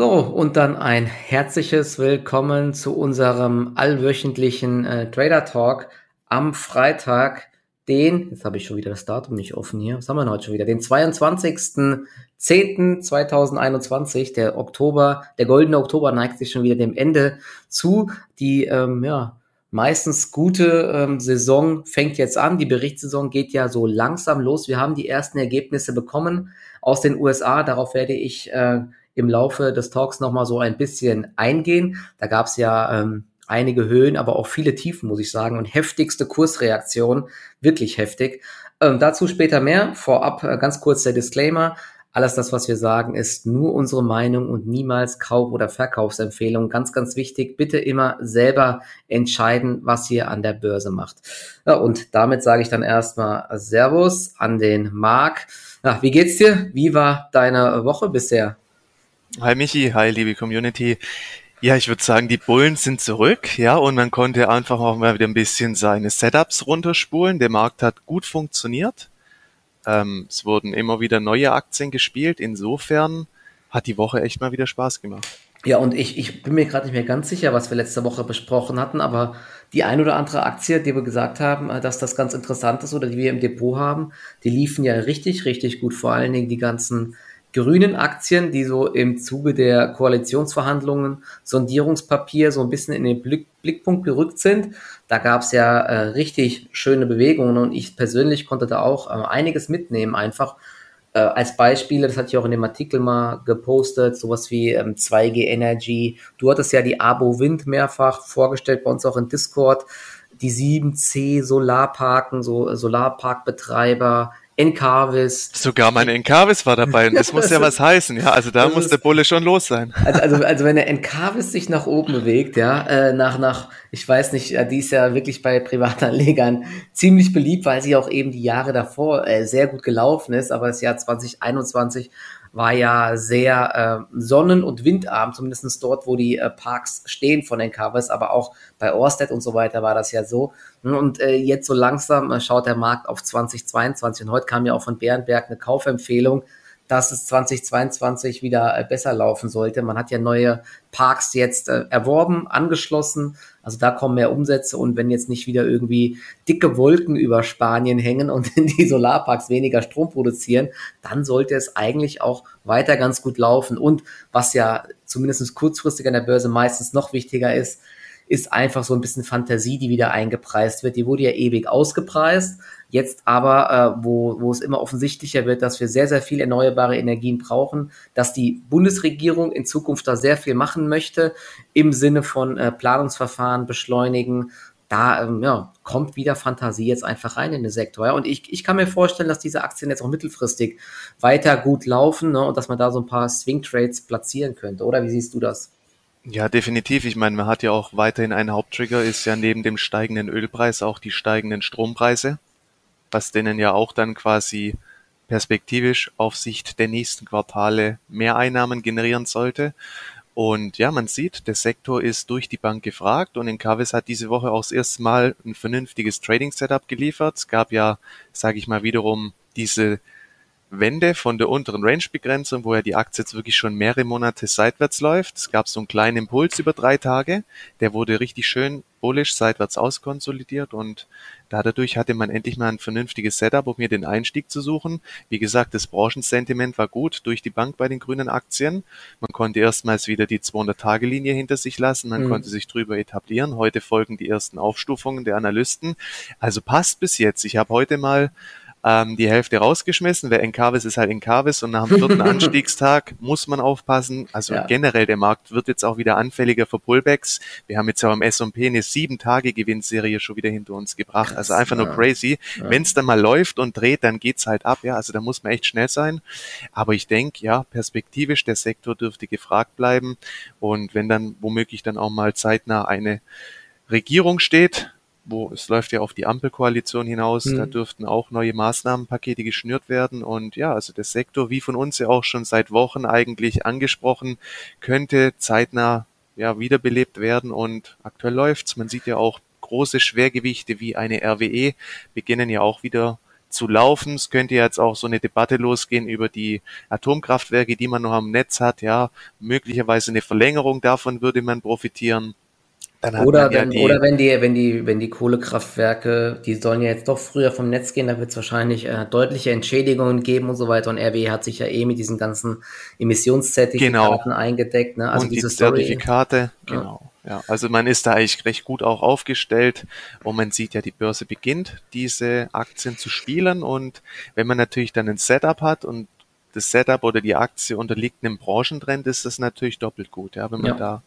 So, und dann ein herzliches Willkommen zu unserem allwöchentlichen äh, Trader Talk am Freitag, den, jetzt habe ich schon wieder das Datum nicht offen hier, was haben wir denn heute schon wieder, den 22.10.2021, der Oktober, der goldene Oktober neigt sich schon wieder dem Ende zu. Die, ähm, ja, meistens gute ähm, Saison fängt jetzt an. Die Berichtssaison geht ja so langsam los. Wir haben die ersten Ergebnisse bekommen aus den USA. Darauf werde ich äh, im Laufe des Talks nochmal so ein bisschen eingehen. Da gab es ja ähm, einige Höhen, aber auch viele Tiefen, muss ich sagen, und heftigste Kursreaktionen, wirklich heftig. Ähm, dazu später mehr. Vorab äh, ganz kurz der Disclaimer. Alles das, was wir sagen, ist nur unsere Meinung und niemals Kauf- oder Verkaufsempfehlung. Ganz, ganz wichtig. Bitte immer selber entscheiden, was ihr an der Börse macht. Ja, und damit sage ich dann erstmal Servus an den Marc. Ja, wie geht's dir? Wie war deine Woche bisher? Hi Michi, hi liebe Community. Ja, ich würde sagen, die Bullen sind zurück, ja, und man konnte einfach auch mal wieder ein bisschen seine Setups runterspulen. Der Markt hat gut funktioniert. Ähm, es wurden immer wieder neue Aktien gespielt. Insofern hat die Woche echt mal wieder Spaß gemacht. Ja, und ich, ich bin mir gerade nicht mehr ganz sicher, was wir letzte Woche besprochen hatten, aber die ein oder andere Aktie, die wir gesagt haben, äh, dass das ganz interessant ist oder die wir im Depot haben, die liefen ja richtig, richtig gut. Vor allen Dingen die ganzen grünen Aktien, die so im Zuge der Koalitionsverhandlungen, Sondierungspapier so ein bisschen in den Blick, Blickpunkt gerückt sind. Da gab es ja äh, richtig schöne Bewegungen und ich persönlich konnte da auch äh, einiges mitnehmen, einfach äh, als Beispiele, das hatte ich auch in dem Artikel mal gepostet, sowas wie ähm, 2G Energy. Du hattest ja die Abo Wind mehrfach vorgestellt bei uns auch in Discord. Die 7C Solarparken, so Solarparkbetreiber, Encarvis. Sogar mein Encarvis war dabei und das muss ja was heißen, ja. Also da muss der Bulle schon los sein. Also, also, also wenn der Encarvis sich nach oben bewegt, ja, äh, nach, nach, ich weiß nicht, die ist ja wirklich bei Privatanlegern ziemlich beliebt, weil sie auch eben die Jahre davor äh, sehr gut gelaufen ist, aber das Jahr 2021 war ja sehr äh, sonnen- und windarm, zumindest dort, wo die äh, Parks stehen von den Covers, aber auch bei Orsted und so weiter war das ja so. Und äh, jetzt so langsam äh, schaut der Markt auf 2022 und heute kam ja auch von Bärenberg eine Kaufempfehlung dass es 2022 wieder äh, besser laufen sollte. Man hat ja neue Parks jetzt äh, erworben, angeschlossen. Also da kommen mehr Umsätze und wenn jetzt nicht wieder irgendwie dicke Wolken über Spanien hängen und die Solarparks weniger Strom produzieren, dann sollte es eigentlich auch weiter ganz gut laufen. Und was ja zumindest kurzfristig an der Börse meistens noch wichtiger ist, ist einfach so ein bisschen Fantasie, die wieder eingepreist wird. Die wurde ja ewig ausgepreist. Jetzt aber, äh, wo, wo es immer offensichtlicher wird, dass wir sehr, sehr viel erneuerbare Energien brauchen, dass die Bundesregierung in Zukunft da sehr viel machen möchte im Sinne von äh, Planungsverfahren beschleunigen. Da ähm, ja, kommt wieder Fantasie jetzt einfach rein in den Sektor. Ja? Und ich, ich kann mir vorstellen, dass diese Aktien jetzt auch mittelfristig weiter gut laufen ne? und dass man da so ein paar Swing Trades platzieren könnte. Oder wie siehst du das? Ja, definitiv. Ich meine, man hat ja auch weiterhin einen Haupttrigger, ist ja neben dem steigenden Ölpreis auch die steigenden Strompreise, was denen ja auch dann quasi perspektivisch auf Sicht der nächsten Quartale mehr Einnahmen generieren sollte. Und ja, man sieht, der Sektor ist durch die Bank gefragt und Encarvis hat diese Woche auch das erste Mal ein vernünftiges Trading-Setup geliefert. Es gab ja, sage ich mal, wiederum diese Wende von der unteren Range-Begrenzung, wo ja die Aktie jetzt wirklich schon mehrere Monate seitwärts läuft. Es gab so einen kleinen Impuls über drei Tage. Der wurde richtig schön bullish seitwärts auskonsolidiert und dadurch hatte man endlich mal ein vernünftiges Setup, um hier den Einstieg zu suchen. Wie gesagt, das Branchensentiment war gut durch die Bank bei den grünen Aktien. Man konnte erstmals wieder die 200-Tage-Linie hinter sich lassen. Man mhm. konnte sich drüber etablieren. Heute folgen die ersten Aufstufungen der Analysten. Also passt bis jetzt. Ich habe heute mal ähm, die Hälfte rausgeschmissen. Wer Encarvis ist halt Encarvis und nach dem vierten Anstiegstag muss man aufpassen. Also ja. generell der Markt wird jetzt auch wieder anfälliger für Pullbacks. Wir haben jetzt auch im S&P eine sieben Tage Gewinnserie schon wieder hinter uns gebracht. Krass, also einfach ja. nur crazy. Ja. Wenn es dann mal läuft und dreht, dann geht's halt ab. Ja, also da muss man echt schnell sein. Aber ich denke, ja, perspektivisch der Sektor dürfte gefragt bleiben und wenn dann womöglich dann auch mal zeitnah eine Regierung steht, wo es läuft ja auf die Ampelkoalition hinaus, mhm. da dürften auch neue Maßnahmenpakete geschnürt werden und ja, also der Sektor, wie von uns ja auch schon seit Wochen eigentlich angesprochen, könnte zeitnah ja wiederbelebt werden und aktuell läuft's. Man sieht ja auch große Schwergewichte wie eine RWE beginnen ja auch wieder zu laufen. Es könnte jetzt auch so eine Debatte losgehen über die Atomkraftwerke, die man noch am Netz hat. Ja, möglicherweise eine Verlängerung davon würde man profitieren. Oder, wenn, ja oder wenn die, wenn die, wenn die Kohlekraftwerke, die sollen ja jetzt doch früher vom Netz gehen, da wird es wahrscheinlich äh, deutliche Entschädigungen geben und so weiter. Und RW hat sich ja eh mit diesen ganzen Emissionszertifikaten genau. eingedeckt. Ne? Also und diese die Zertifikate, genau. Ja. Ja, also man ist da eigentlich recht gut auch aufgestellt und man sieht ja, die Börse beginnt, diese Aktien zu spielen und wenn man natürlich dann ein Setup hat und das Setup oder die Aktie unterliegt einem Branchentrend, ist das natürlich doppelt gut, ja, wenn man ja. da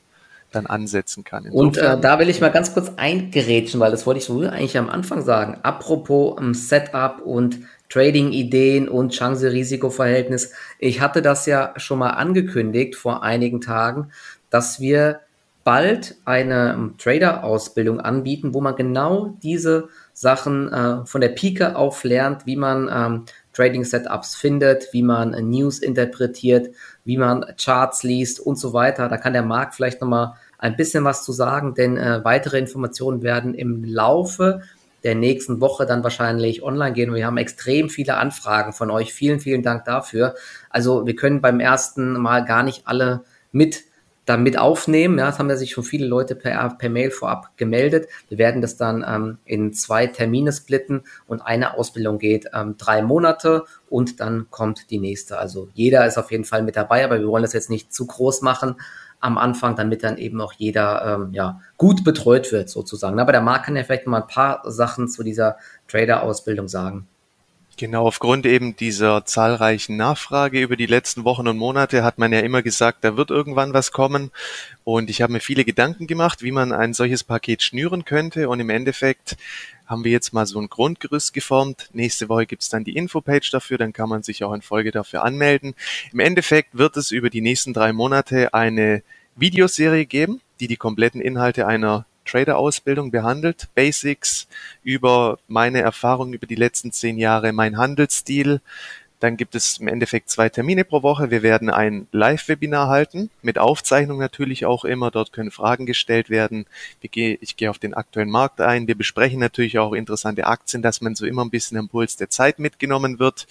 dann ansetzen kann. Insofern, und äh, da will ich mal ganz kurz eingerätschen, weil das wollte ich so eigentlich am Anfang sagen. Apropos um, ähm, Setup und Trading-Ideen und Chance-Risiko-Verhältnis. Ich hatte das ja schon mal angekündigt vor einigen Tagen, dass wir bald eine ähm, Trader-Ausbildung anbieten, wo man genau diese Sachen äh, von der Pike auf lernt, wie man ähm, Trading-Setups findet, wie man News interpretiert, wie man Charts liest und so weiter. Da kann der Markt vielleicht nochmal ein bisschen was zu sagen, denn äh, weitere Informationen werden im Laufe der nächsten Woche dann wahrscheinlich online gehen. wir haben extrem viele Anfragen von euch. Vielen, vielen Dank dafür. Also wir können beim ersten Mal gar nicht alle mit damit aufnehmen. Ja, das haben ja sich schon viele Leute per, per Mail vorab gemeldet. Wir werden das dann ähm, in zwei Termine splitten und eine Ausbildung geht ähm, drei Monate und dann kommt die nächste. Also jeder ist auf jeden Fall mit dabei, aber wir wollen das jetzt nicht zu groß machen am Anfang, damit dann eben auch jeder ähm, ja, gut betreut wird sozusagen. Aber der Marc kann ja vielleicht mal ein paar Sachen zu dieser Trader-Ausbildung sagen. Genau, aufgrund eben dieser zahlreichen Nachfrage über die letzten Wochen und Monate hat man ja immer gesagt, da wird irgendwann was kommen. Und ich habe mir viele Gedanken gemacht, wie man ein solches Paket schnüren könnte. Und im Endeffekt haben wir jetzt mal so ein Grundgerüst geformt. Nächste Woche gibt's dann die Infopage dafür, dann kann man sich auch in Folge dafür anmelden. Im Endeffekt wird es über die nächsten drei Monate eine Videoserie geben, die die kompletten Inhalte einer Trader-Ausbildung behandelt. Basics über meine Erfahrungen über die letzten zehn Jahre, mein Handelsstil. Dann gibt es im Endeffekt zwei Termine pro Woche. Wir werden ein Live-Webinar halten, mit Aufzeichnung natürlich auch immer. Dort können Fragen gestellt werden. Ich gehe auf den aktuellen Markt ein. Wir besprechen natürlich auch interessante Aktien, dass man so immer ein bisschen am Puls der Zeit mitgenommen wird.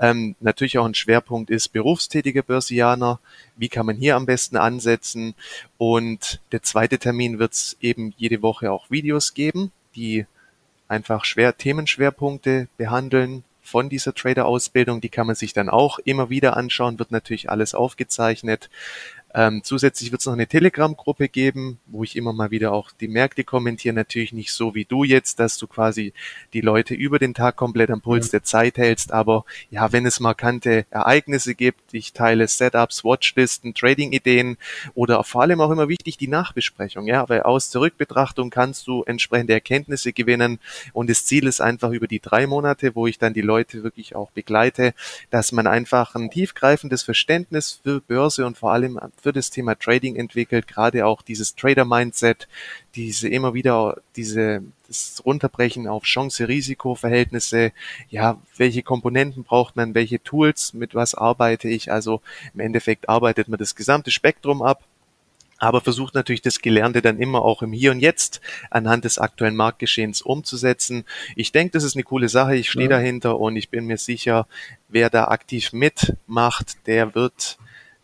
Ähm, natürlich auch ein Schwerpunkt ist berufstätige Börsianer. Wie kann man hier am besten ansetzen? Und der zweite Termin wird es eben jede Woche auch Videos geben, die einfach schwer Themenschwerpunkte behandeln von dieser Trader-Ausbildung. Die kann man sich dann auch immer wieder anschauen, wird natürlich alles aufgezeichnet. Ähm, zusätzlich wird es noch eine Telegram-Gruppe geben, wo ich immer mal wieder auch die Märkte kommentiere. Natürlich nicht so wie du jetzt, dass du quasi die Leute über den Tag komplett am Puls ja. der Zeit hältst. Aber ja, wenn es markante Ereignisse gibt, ich teile Setups, Watchlisten, Trading-Ideen oder vor allem auch immer wichtig die Nachbesprechung. Ja, weil aus der Rückbetrachtung kannst du entsprechende Erkenntnisse gewinnen. Und das Ziel ist einfach über die drei Monate, wo ich dann die Leute wirklich auch begleite, dass man einfach ein tiefgreifendes Verständnis für Börse und vor allem für das Thema Trading entwickelt, gerade auch dieses Trader-Mindset, diese immer wieder diese das Runterbrechen auf Chance-Risiko-Verhältnisse, ja, welche Komponenten braucht man, welche Tools, mit was arbeite ich, also im Endeffekt arbeitet man das gesamte Spektrum ab, aber versucht natürlich das Gelernte dann immer auch im Hier und Jetzt anhand des aktuellen Marktgeschehens umzusetzen. Ich denke, das ist eine coole Sache, ich stehe ja. dahinter und ich bin mir sicher, wer da aktiv mitmacht, der wird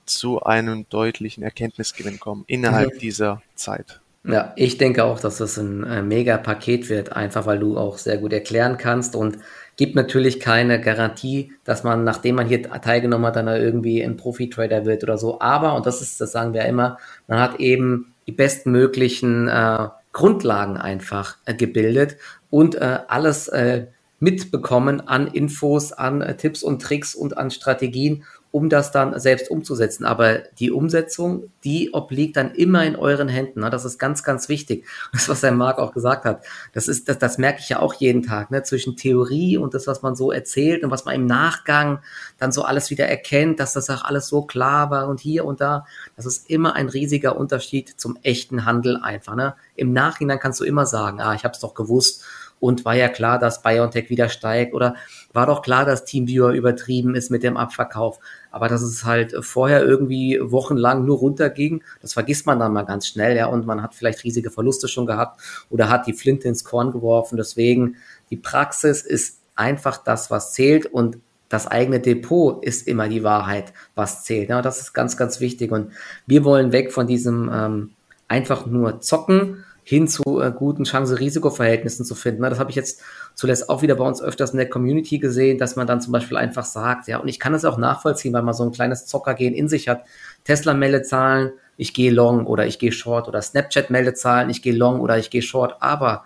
zu einem deutlichen Erkenntnisgewinn kommen innerhalb mhm. dieser Zeit. Ja, ich denke auch, dass das ein äh, mega Paket wird, einfach weil du auch sehr gut erklären kannst und gibt natürlich keine Garantie, dass man, nachdem man hier teilgenommen hat, dann irgendwie ein Profi-Trader wird oder so. Aber, und das ist, das sagen wir immer, man hat eben die bestmöglichen äh, Grundlagen einfach äh, gebildet und äh, alles äh, mitbekommen an Infos, an äh, Tipps und Tricks und an Strategien, um das dann selbst umzusetzen. Aber die Umsetzung, die obliegt dann immer in euren Händen. Ne? Das ist ganz, ganz wichtig. Das, was Herr Marc auch gesagt hat, das ist, das, das merke ich ja auch jeden Tag, ne? zwischen Theorie und das, was man so erzählt und was man im Nachgang dann so alles wieder erkennt, dass das auch alles so klar war und hier und da. Das ist immer ein riesiger Unterschied zum echten Handel einfach. Ne? Im Nachhinein kannst du immer sagen, ah, ich habe es doch gewusst und war ja klar, dass BioNTech wieder steigt oder war doch klar, dass TeamViewer übertrieben ist mit dem Abverkauf. Aber dass es halt vorher irgendwie wochenlang nur runterging, das vergisst man dann mal ganz schnell, ja, und man hat vielleicht riesige Verluste schon gehabt oder hat die Flinte ins Korn geworfen. Deswegen, die Praxis ist einfach das, was zählt und das eigene Depot ist immer die Wahrheit, was zählt. Ja, das ist ganz, ganz wichtig. Und wir wollen weg von diesem ähm, einfach nur zocken hin zu äh, guten Chance-Risiko-Verhältnissen zu finden. Das habe ich jetzt zuletzt auch wieder bei uns öfters in der Community gesehen, dass man dann zum Beispiel einfach sagt, ja, und ich kann das auch nachvollziehen, weil man so ein kleines Zockergehen in sich hat. Tesla-Meldezahlen, ich gehe long oder ich gehe short oder Snapchat-Meldezahlen, ich gehe long oder ich gehe short. Aber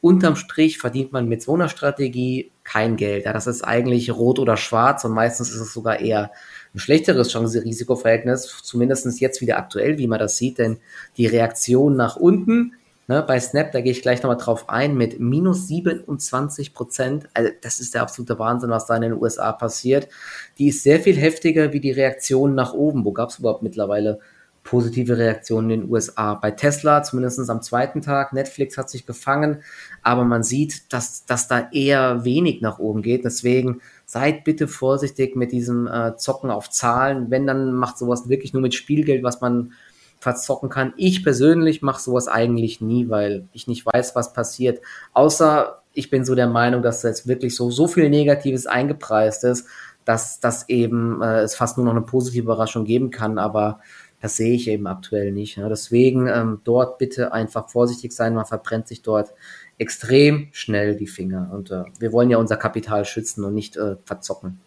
unterm Strich verdient man mit so einer Strategie kein Geld. Ja, das ist eigentlich rot oder schwarz und meistens ist es sogar eher ein schlechteres Chance-Risiko-Verhältnis, zumindest jetzt wieder aktuell, wie man das sieht, denn die Reaktion nach unten Ne, bei Snap, da gehe ich gleich nochmal drauf ein, mit minus 27 Prozent. Also das ist der absolute Wahnsinn, was da in den USA passiert. Die ist sehr viel heftiger wie die Reaktion nach oben. Wo gab es überhaupt mittlerweile positive Reaktionen in den USA? Bei Tesla, zumindest am zweiten Tag. Netflix hat sich gefangen, aber man sieht, dass, dass da eher wenig nach oben geht. Deswegen seid bitte vorsichtig mit diesem äh, Zocken auf Zahlen. Wenn, dann macht sowas wirklich nur mit Spielgeld, was man verzocken kann. Ich persönlich mache sowas eigentlich nie, weil ich nicht weiß, was passiert. Außer ich bin so der Meinung, dass jetzt wirklich so, so viel Negatives eingepreist ist, dass das eben äh, es fast nur noch eine positive Überraschung geben kann. Aber das sehe ich eben aktuell nicht. Ne? Deswegen ähm, dort bitte einfach vorsichtig sein. Man verbrennt sich dort extrem schnell die Finger. Und äh, wir wollen ja unser Kapital schützen und nicht äh, verzocken.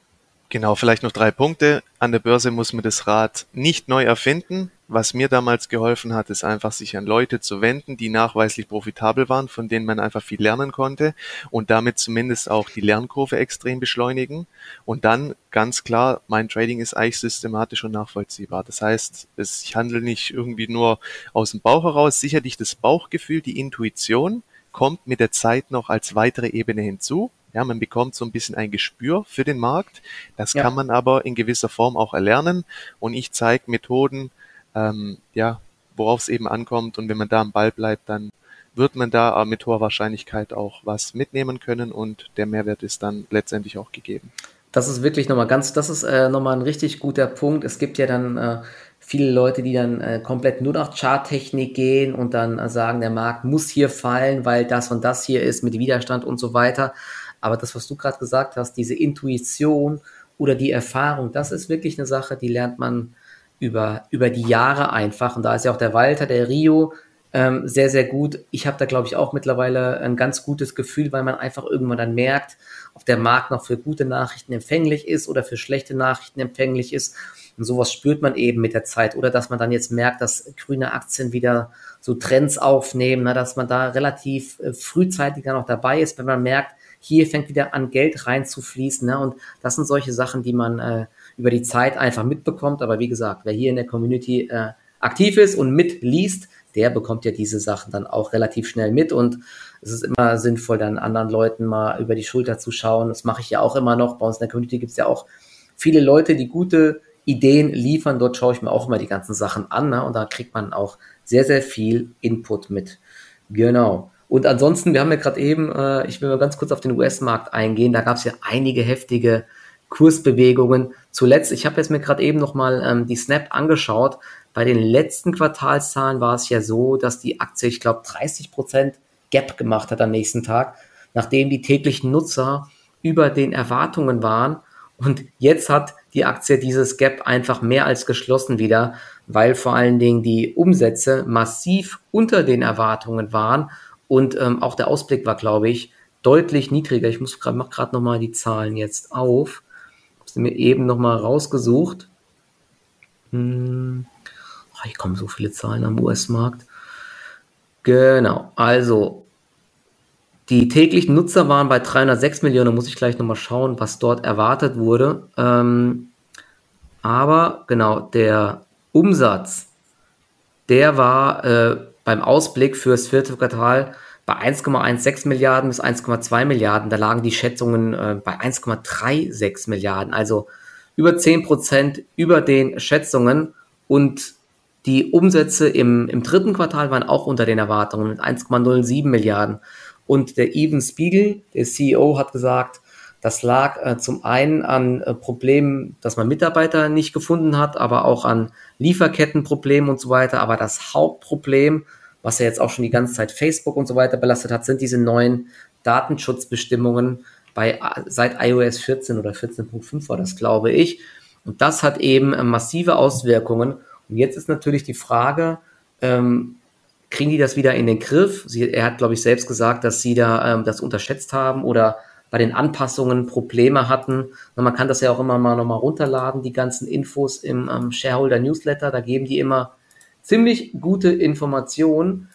Genau, vielleicht noch drei Punkte. An der Börse muss man das Rad nicht neu erfinden. Was mir damals geholfen hat, ist einfach, sich an Leute zu wenden, die nachweislich profitabel waren, von denen man einfach viel lernen konnte und damit zumindest auch die Lernkurve extrem beschleunigen. Und dann ganz klar, mein Trading ist eigentlich systematisch und nachvollziehbar. Das heißt, ich handle nicht irgendwie nur aus dem Bauch heraus. Sicherlich das Bauchgefühl, die Intuition kommt mit der Zeit noch als weitere Ebene hinzu. Ja, man bekommt so ein bisschen ein Gespür für den Markt. Das ja. kann man aber in gewisser Form auch erlernen. Und ich zeige Methoden, ähm, ja, worauf es eben ankommt. Und wenn man da am Ball bleibt, dann wird man da mit hoher Wahrscheinlichkeit auch was mitnehmen können und der Mehrwert ist dann letztendlich auch gegeben. Das ist wirklich nochmal ganz, das ist äh, nochmal ein richtig guter Punkt. Es gibt ja dann äh, viele Leute, die dann äh, komplett nur nach Charttechnik gehen und dann äh, sagen, der Markt muss hier fallen, weil das und das hier ist mit Widerstand und so weiter. Aber das, was du gerade gesagt hast, diese Intuition oder die Erfahrung, das ist wirklich eine Sache, die lernt man über, über die Jahre einfach. Und da ist ja auch der Walter, der Rio, ähm, sehr, sehr gut. Ich habe da, glaube ich, auch mittlerweile ein ganz gutes Gefühl, weil man einfach irgendwann dann merkt, ob der Markt noch für gute Nachrichten empfänglich ist oder für schlechte Nachrichten empfänglich ist. Und sowas spürt man eben mit der Zeit. Oder dass man dann jetzt merkt, dass grüne Aktien wieder so Trends aufnehmen, na, dass man da relativ äh, frühzeitig dann noch dabei ist, wenn man merkt, hier fängt wieder an, Geld reinzufließen. Ne? Und das sind solche Sachen, die man äh, über die Zeit einfach mitbekommt. Aber wie gesagt, wer hier in der Community äh, aktiv ist und mitliest, der bekommt ja diese Sachen dann auch relativ schnell mit. Und es ist immer sinnvoll, dann anderen Leuten mal über die Schulter zu schauen. Das mache ich ja auch immer noch. Bei uns in der Community gibt es ja auch viele Leute, die gute Ideen liefern. Dort schaue ich mir auch immer die ganzen Sachen an. Ne? Und da kriegt man auch sehr, sehr viel Input mit. Genau. Und ansonsten, wir haben ja gerade eben, äh, ich will mal ganz kurz auf den US-Markt eingehen, da gab es ja einige heftige Kursbewegungen. Zuletzt, ich habe jetzt mir gerade eben nochmal ähm, die Snap angeschaut. Bei den letzten Quartalszahlen war es ja so, dass die Aktie, ich glaube, 30% Gap gemacht hat am nächsten Tag, nachdem die täglichen Nutzer über den Erwartungen waren. Und jetzt hat die Aktie dieses Gap einfach mehr als geschlossen wieder, weil vor allen Dingen die Umsätze massiv unter den Erwartungen waren und ähm, auch der Ausblick war, glaube ich, deutlich niedriger. Ich muss gerade, mach gerade nochmal die Zahlen jetzt auf. Sie mir eben nochmal rausgesucht. Hm. Oh, hier kommen so viele Zahlen am US-Markt. Genau, also die täglichen Nutzer waren bei 306 Millionen, muss ich gleich nochmal schauen, was dort erwartet wurde. Ähm, aber genau, der Umsatz, der war äh, beim Ausblick fürs vierte Quartal bei 1,16 Milliarden bis 1,2 Milliarden. Da lagen die Schätzungen äh, bei 1,36 Milliarden, also über 10 Prozent über den Schätzungen. Und die Umsätze im, im dritten Quartal waren auch unter den Erwartungen mit 1,07 Milliarden. Und der Even Spiegel, der CEO, hat gesagt, das lag äh, zum einen an äh, Problemen, dass man Mitarbeiter nicht gefunden hat, aber auch an Lieferkettenproblemen und so weiter. Aber das Hauptproblem, was ja jetzt auch schon die ganze Zeit Facebook und so weiter belastet hat, sind diese neuen Datenschutzbestimmungen bei, seit iOS 14 oder 14.5 war das, glaube ich. Und das hat eben äh, massive Auswirkungen. Und jetzt ist natürlich die Frage, ähm, kriegen die das wieder in den Griff? Sie, er hat, glaube ich, selbst gesagt, dass sie da ähm, das unterschätzt haben oder bei den Anpassungen Probleme hatten. Und man kann das ja auch immer mal nochmal runterladen, die ganzen Infos im ähm, Shareholder Newsletter. Da geben die immer ziemlich gute Informationen.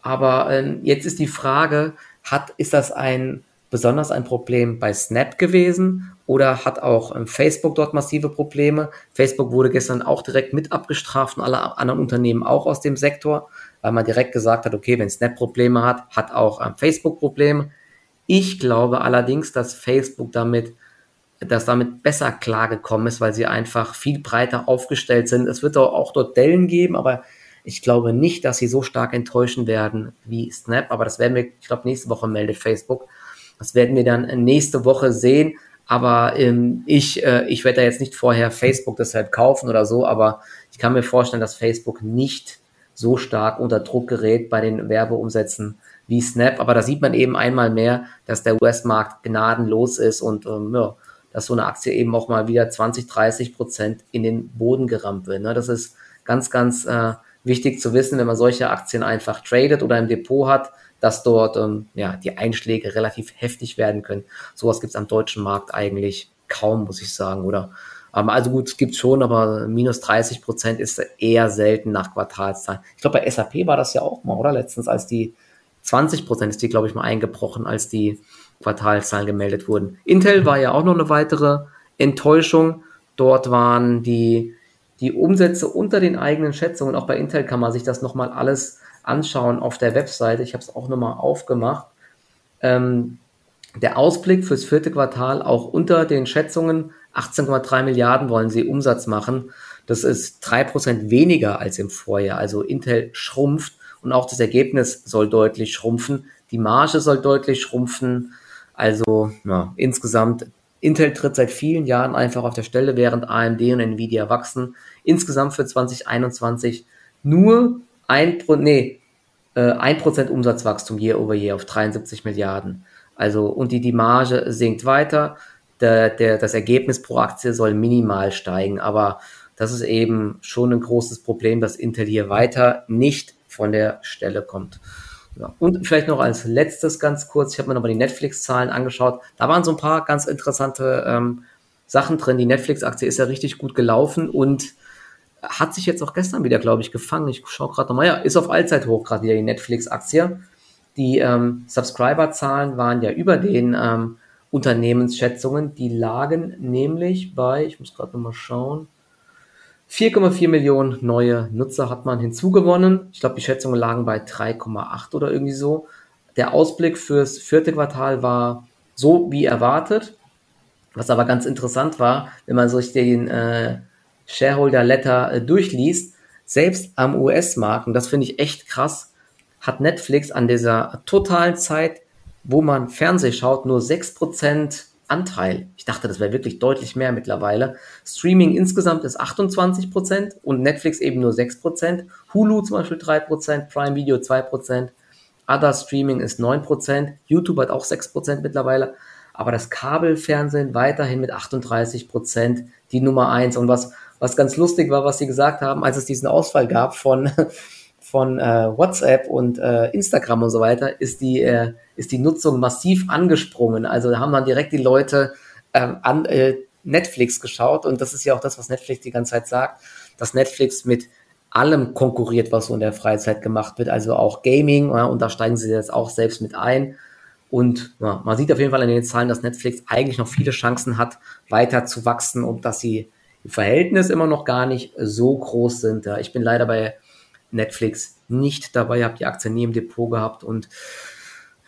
Aber ähm, jetzt ist die Frage, hat, ist das ein besonders ein Problem bei Snap gewesen oder hat auch ähm, Facebook dort massive Probleme? Facebook wurde gestern auch direkt mit abgestraft und alle anderen Unternehmen auch aus dem Sektor, weil man direkt gesagt hat, okay, wenn Snap Probleme hat, hat auch ähm, Facebook Probleme. Ich glaube allerdings, dass Facebook damit, dass damit besser klargekommen ist, weil sie einfach viel breiter aufgestellt sind. Es wird auch dort Dellen geben, aber ich glaube nicht, dass sie so stark enttäuschen werden wie Snap. Aber das werden wir, ich glaube, nächste Woche meldet Facebook. Das werden wir dann nächste Woche sehen. Aber ähm, ich, äh, ich werde da jetzt nicht vorher Facebook deshalb kaufen oder so, aber ich kann mir vorstellen, dass Facebook nicht so stark unter Druck gerät bei den Werbeumsätzen wie Snap. Aber da sieht man eben einmal mehr, dass der US-Markt gnadenlos ist und ähm, ja, dass so eine Aktie eben auch mal wieder 20, 30 Prozent in den Boden gerammt wird. Ne? Das ist ganz, ganz äh, wichtig zu wissen, wenn man solche Aktien einfach tradet oder im Depot hat, dass dort ähm, ja, die Einschläge relativ heftig werden können. Sowas gibt es am deutschen Markt eigentlich kaum, muss ich sagen, oder? Ähm, also gut, es gibt schon, aber minus 30 Prozent ist eher selten nach Quartalszahlen. Ich glaube, bei SAP war das ja auch mal, oder? Letztens, als die 20 Prozent ist die, glaube ich, mal eingebrochen, als die Quartalszahlen gemeldet wurden. Intel war ja auch noch eine weitere Enttäuschung. Dort waren die, die Umsätze unter den eigenen Schätzungen. Auch bei Intel kann man sich das nochmal alles anschauen auf der Webseite. Ich habe es auch nochmal aufgemacht. Ähm, der Ausblick fürs vierte Quartal auch unter den Schätzungen 18,3 Milliarden wollen sie Umsatz machen. Das ist drei Prozent weniger als im Vorjahr. Also Intel schrumpft und auch das Ergebnis soll deutlich schrumpfen. Die Marge soll deutlich schrumpfen. Also ja, insgesamt, Intel tritt seit vielen Jahren einfach auf der Stelle, während AMD und Nvidia wachsen. Insgesamt für 2021 nur ein, nee, äh, 1% Umsatzwachstum year over year auf 73 Milliarden. Also, und die, die Marge sinkt weiter. Der, der, das Ergebnis pro Aktie soll minimal steigen, aber das ist eben schon ein großes Problem, dass Intel hier weiter nicht von der Stelle kommt. Ja. Und vielleicht noch als letztes ganz kurz, ich habe mir nochmal die Netflix-Zahlen angeschaut. Da waren so ein paar ganz interessante ähm, Sachen drin. Die Netflix-Aktie ist ja richtig gut gelaufen und hat sich jetzt auch gestern wieder, glaube ich, gefangen. Ich schaue gerade nochmal, ja, ist auf Allzeithoch gerade wieder die Netflix-Aktie. Die ähm, Subscriber-Zahlen waren ja über den ähm, Unternehmensschätzungen. Die lagen nämlich bei, ich muss gerade nochmal schauen, 4,4 Millionen neue Nutzer hat man hinzugewonnen. Ich glaube, die Schätzungen lagen bei 3,8 oder irgendwie so. Der Ausblick fürs vierte Quartal war so wie erwartet. Was aber ganz interessant war, wenn man sich den äh, Shareholder Letter äh, durchliest, selbst am US-Markt, und das finde ich echt krass, hat Netflix an dieser totalen Zeit, wo man Fernseh schaut, nur 6% Anteil. Ich dachte, das wäre wirklich deutlich mehr mittlerweile. Streaming insgesamt ist 28% und Netflix eben nur 6%. Hulu zum Beispiel 3%, Prime Video 2%, Other Streaming ist 9%, YouTube hat auch 6% mittlerweile, aber das Kabelfernsehen weiterhin mit 38% die Nummer 1. Und was, was ganz lustig war, was sie gesagt haben, als es diesen Ausfall gab von von äh, WhatsApp und äh, Instagram und so weiter ist die, äh, ist die Nutzung massiv angesprungen. Also da haben dann direkt die Leute ähm, an äh, Netflix geschaut und das ist ja auch das, was Netflix die ganze Zeit sagt, dass Netflix mit allem konkurriert, was so in der Freizeit gemacht wird, also auch Gaming, ja, und da steigen sie jetzt auch selbst mit ein. Und ja, man sieht auf jeden Fall in den Zahlen, dass Netflix eigentlich noch viele Chancen hat, weiter zu wachsen und dass sie im Verhältnis immer noch gar nicht so groß sind. Ja. Ich bin leider bei Netflix nicht dabei, habe die Aktie nie im Depot gehabt und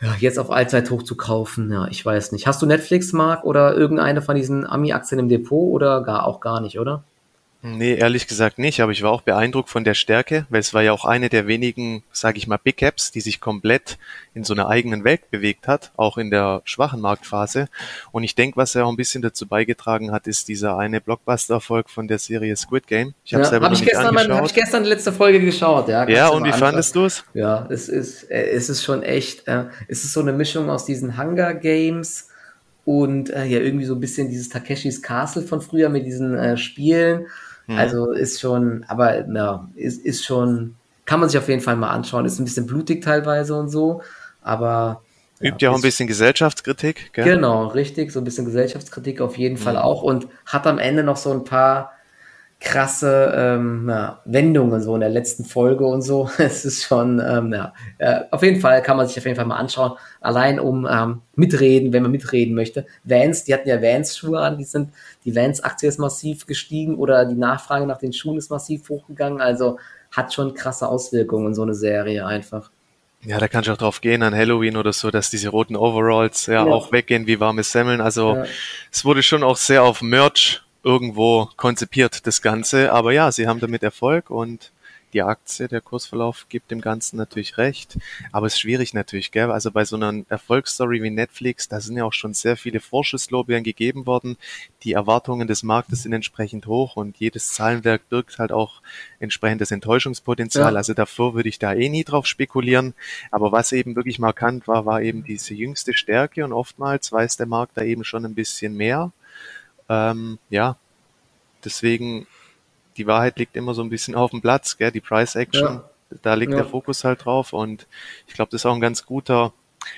ja, jetzt auf Allzeithoch zu kaufen, ja, ich weiß nicht. Hast du Netflix, Mark, oder irgendeine von diesen Ami-Aktien im Depot oder gar auch gar nicht, oder? Nee, ehrlich gesagt nicht, aber ich war auch beeindruckt von der Stärke, weil es war ja auch eine der wenigen, sage ich mal, Big Caps, die sich komplett in so einer eigenen Welt bewegt hat, auch in der schwachen Marktphase. Und ich denke, was ja auch ein bisschen dazu beigetragen hat, ist dieser eine Blockbuster-Erfolg von der Serie Squid Game. Ich habe ja, selber hab ich, gestern mein, hab ich gestern die letzte Folge geschaut, ja. Ja, und wie anschauen. fandest du es? Ja, es ist, äh, es ist schon echt, äh, es ist so eine Mischung aus diesen Hunger Games und äh, ja irgendwie so ein bisschen dieses Takeshis Castle von früher mit diesen äh, Spielen. Mhm. Also ist schon, aber ja, ist, ist schon, kann man sich auf jeden Fall mal anschauen. Ist ein bisschen blutig teilweise und so, aber Übt ja auch ein bisschen Gesellschaftskritik, gell? Genau, richtig, so ein bisschen Gesellschaftskritik auf jeden mhm. Fall auch und hat am Ende noch so ein paar krasse ähm, ja, Wendungen so in der letzten Folge und so. Es ist schon, ähm, ja, äh, auf jeden Fall kann man sich auf jeden Fall mal anschauen, allein um ähm, mitreden, wenn man mitreden möchte. Vans, die hatten ja Vans-Schuhe an, die sind, die Vans-Aktie ist massiv gestiegen oder die Nachfrage nach den Schuhen ist massiv hochgegangen, also hat schon krasse Auswirkungen so eine Serie einfach. Ja, da kannst du auch drauf gehen an Halloween oder so, dass diese roten Overalls ja, ja. auch weggehen wie warme Semmeln. Also ja. es wurde schon auch sehr auf Merch irgendwo konzipiert, das Ganze. Aber ja, sie haben damit Erfolg und die Aktie, der Kursverlauf gibt dem Ganzen natürlich recht. Aber es ist schwierig natürlich, gell? Also bei so einer Erfolgsstory wie Netflix, da sind ja auch schon sehr viele Vorschusslorbeeren gegeben worden. Die Erwartungen des Marktes sind entsprechend hoch und jedes Zahlenwerk birgt halt auch entsprechendes Enttäuschungspotenzial. Ja. Also davor würde ich da eh nie drauf spekulieren. Aber was eben wirklich markant war, war eben diese jüngste Stärke und oftmals weiß der Markt da eben schon ein bisschen mehr. Ähm, ja, deswegen, die Wahrheit liegt immer so ein bisschen auf dem Platz, gell? die Price Action, ja. da liegt ja. der Fokus halt drauf und ich glaube, das ist auch ein ganz guter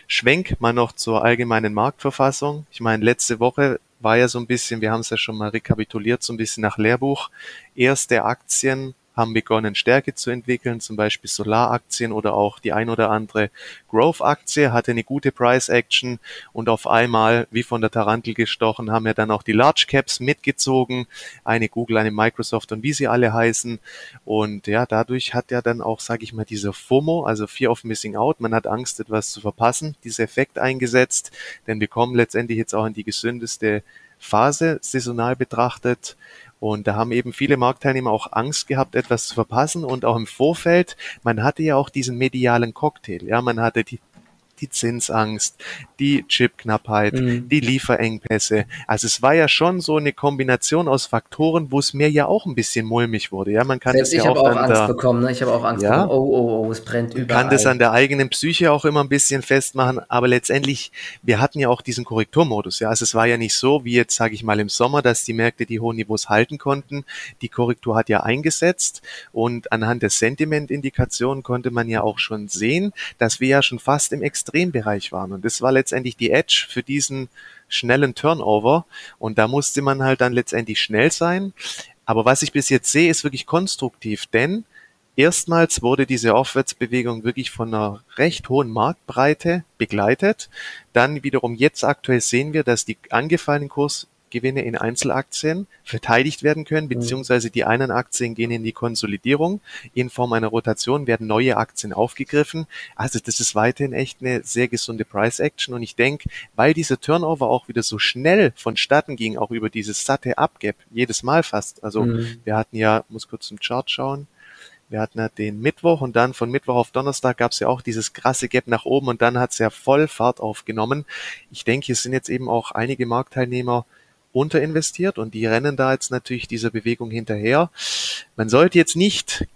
Schwenk mal noch zur allgemeinen Marktverfassung. Ich meine, letzte Woche war ja so ein bisschen, wir haben es ja schon mal rekapituliert, so ein bisschen nach Lehrbuch. Erste Aktien haben begonnen, Stärke zu entwickeln, zum Beispiel Solaraktien oder auch die ein oder andere Growth-Aktie hatte eine gute Price-Action und auf einmal, wie von der Tarantel gestochen, haben ja dann auch die Large Caps mitgezogen, eine Google, eine Microsoft und wie sie alle heißen. Und ja, dadurch hat ja dann auch, sage ich mal, dieser FOMO, also Fear of Missing Out, man hat Angst, etwas zu verpassen, dieser Effekt eingesetzt, denn wir kommen letztendlich jetzt auch in die gesündeste Phase saisonal betrachtet und da haben eben viele Marktteilnehmer auch Angst gehabt, etwas zu verpassen. Und auch im Vorfeld, man hatte ja auch diesen medialen Cocktail. Ja, man hatte die die Zinsangst, die Chipknappheit, mhm. die Lieferengpässe. Also es war ja schon so eine Kombination aus Faktoren, wo es mir ja auch ein bisschen mulmig wurde. Ja, man kann Selbst das ja auch, auch Angst da, bekommen. Ne? Ich habe auch Angst ja, bekommen. Oh, oh, oh, es brennt überall. Man kann das an der eigenen Psyche auch immer ein bisschen festmachen. Aber letztendlich, wir hatten ja auch diesen Korrekturmodus. Ja, also es war ja nicht so wie jetzt, sage ich mal, im Sommer, dass die Märkte die hohen Niveaus halten konnten. Die Korrektur hat ja eingesetzt und anhand der Sentimentindikationen konnte man ja auch schon sehen, dass wir ja schon fast im Extrem Extrembereich waren. Und das war letztendlich die Edge für diesen schnellen Turnover. Und da musste man halt dann letztendlich schnell sein. Aber was ich bis jetzt sehe, ist wirklich konstruktiv, denn erstmals wurde diese Aufwärtsbewegung wirklich von einer recht hohen Marktbreite begleitet. Dann wiederum jetzt aktuell sehen wir, dass die angefallenen Kurs Gewinne in Einzelaktien verteidigt werden können, mhm. beziehungsweise die einen Aktien gehen in die Konsolidierung. In Form einer Rotation werden neue Aktien aufgegriffen. Also das ist weiterhin echt eine sehr gesunde Price Action. Und ich denke, weil dieser Turnover auch wieder so schnell vonstatten ging, auch über dieses satte Upgap, jedes Mal fast. Also mhm. wir hatten ja, muss kurz zum Chart schauen, wir hatten ja den Mittwoch und dann von Mittwoch auf Donnerstag gab es ja auch dieses krasse Gap nach oben und dann hat es ja voll Fahrt aufgenommen. Ich denke, es sind jetzt eben auch einige Marktteilnehmer unterinvestiert und die rennen da jetzt natürlich dieser Bewegung hinterher. Man sollte jetzt nicht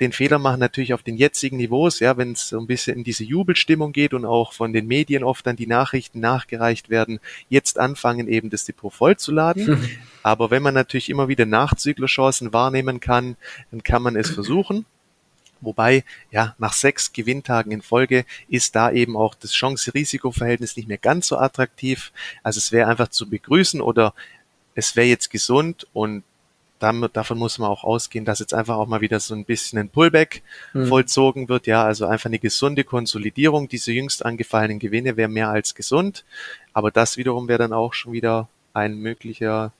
den Fehler machen, natürlich auf den jetzigen Niveaus, ja, wenn es so ein bisschen in diese Jubelstimmung geht und auch von den Medien oft dann die Nachrichten nachgereicht werden, jetzt anfangen eben das Depot vollzuladen. Aber wenn man natürlich immer wieder Nachzüglerchancen wahrnehmen kann, dann kann man es versuchen. Wobei, ja, nach sechs Gewinntagen in Folge ist da eben auch das Chance-Risiko-Verhältnis nicht mehr ganz so attraktiv. Also es wäre einfach zu begrüßen oder es wäre jetzt gesund und damit, davon muss man auch ausgehen, dass jetzt einfach auch mal wieder so ein bisschen ein Pullback mhm. vollzogen wird. Ja, also einfach eine gesunde Konsolidierung. Diese jüngst angefallenen Gewinne wäre mehr als gesund. Aber das wiederum wäre dann auch schon wieder ein möglicher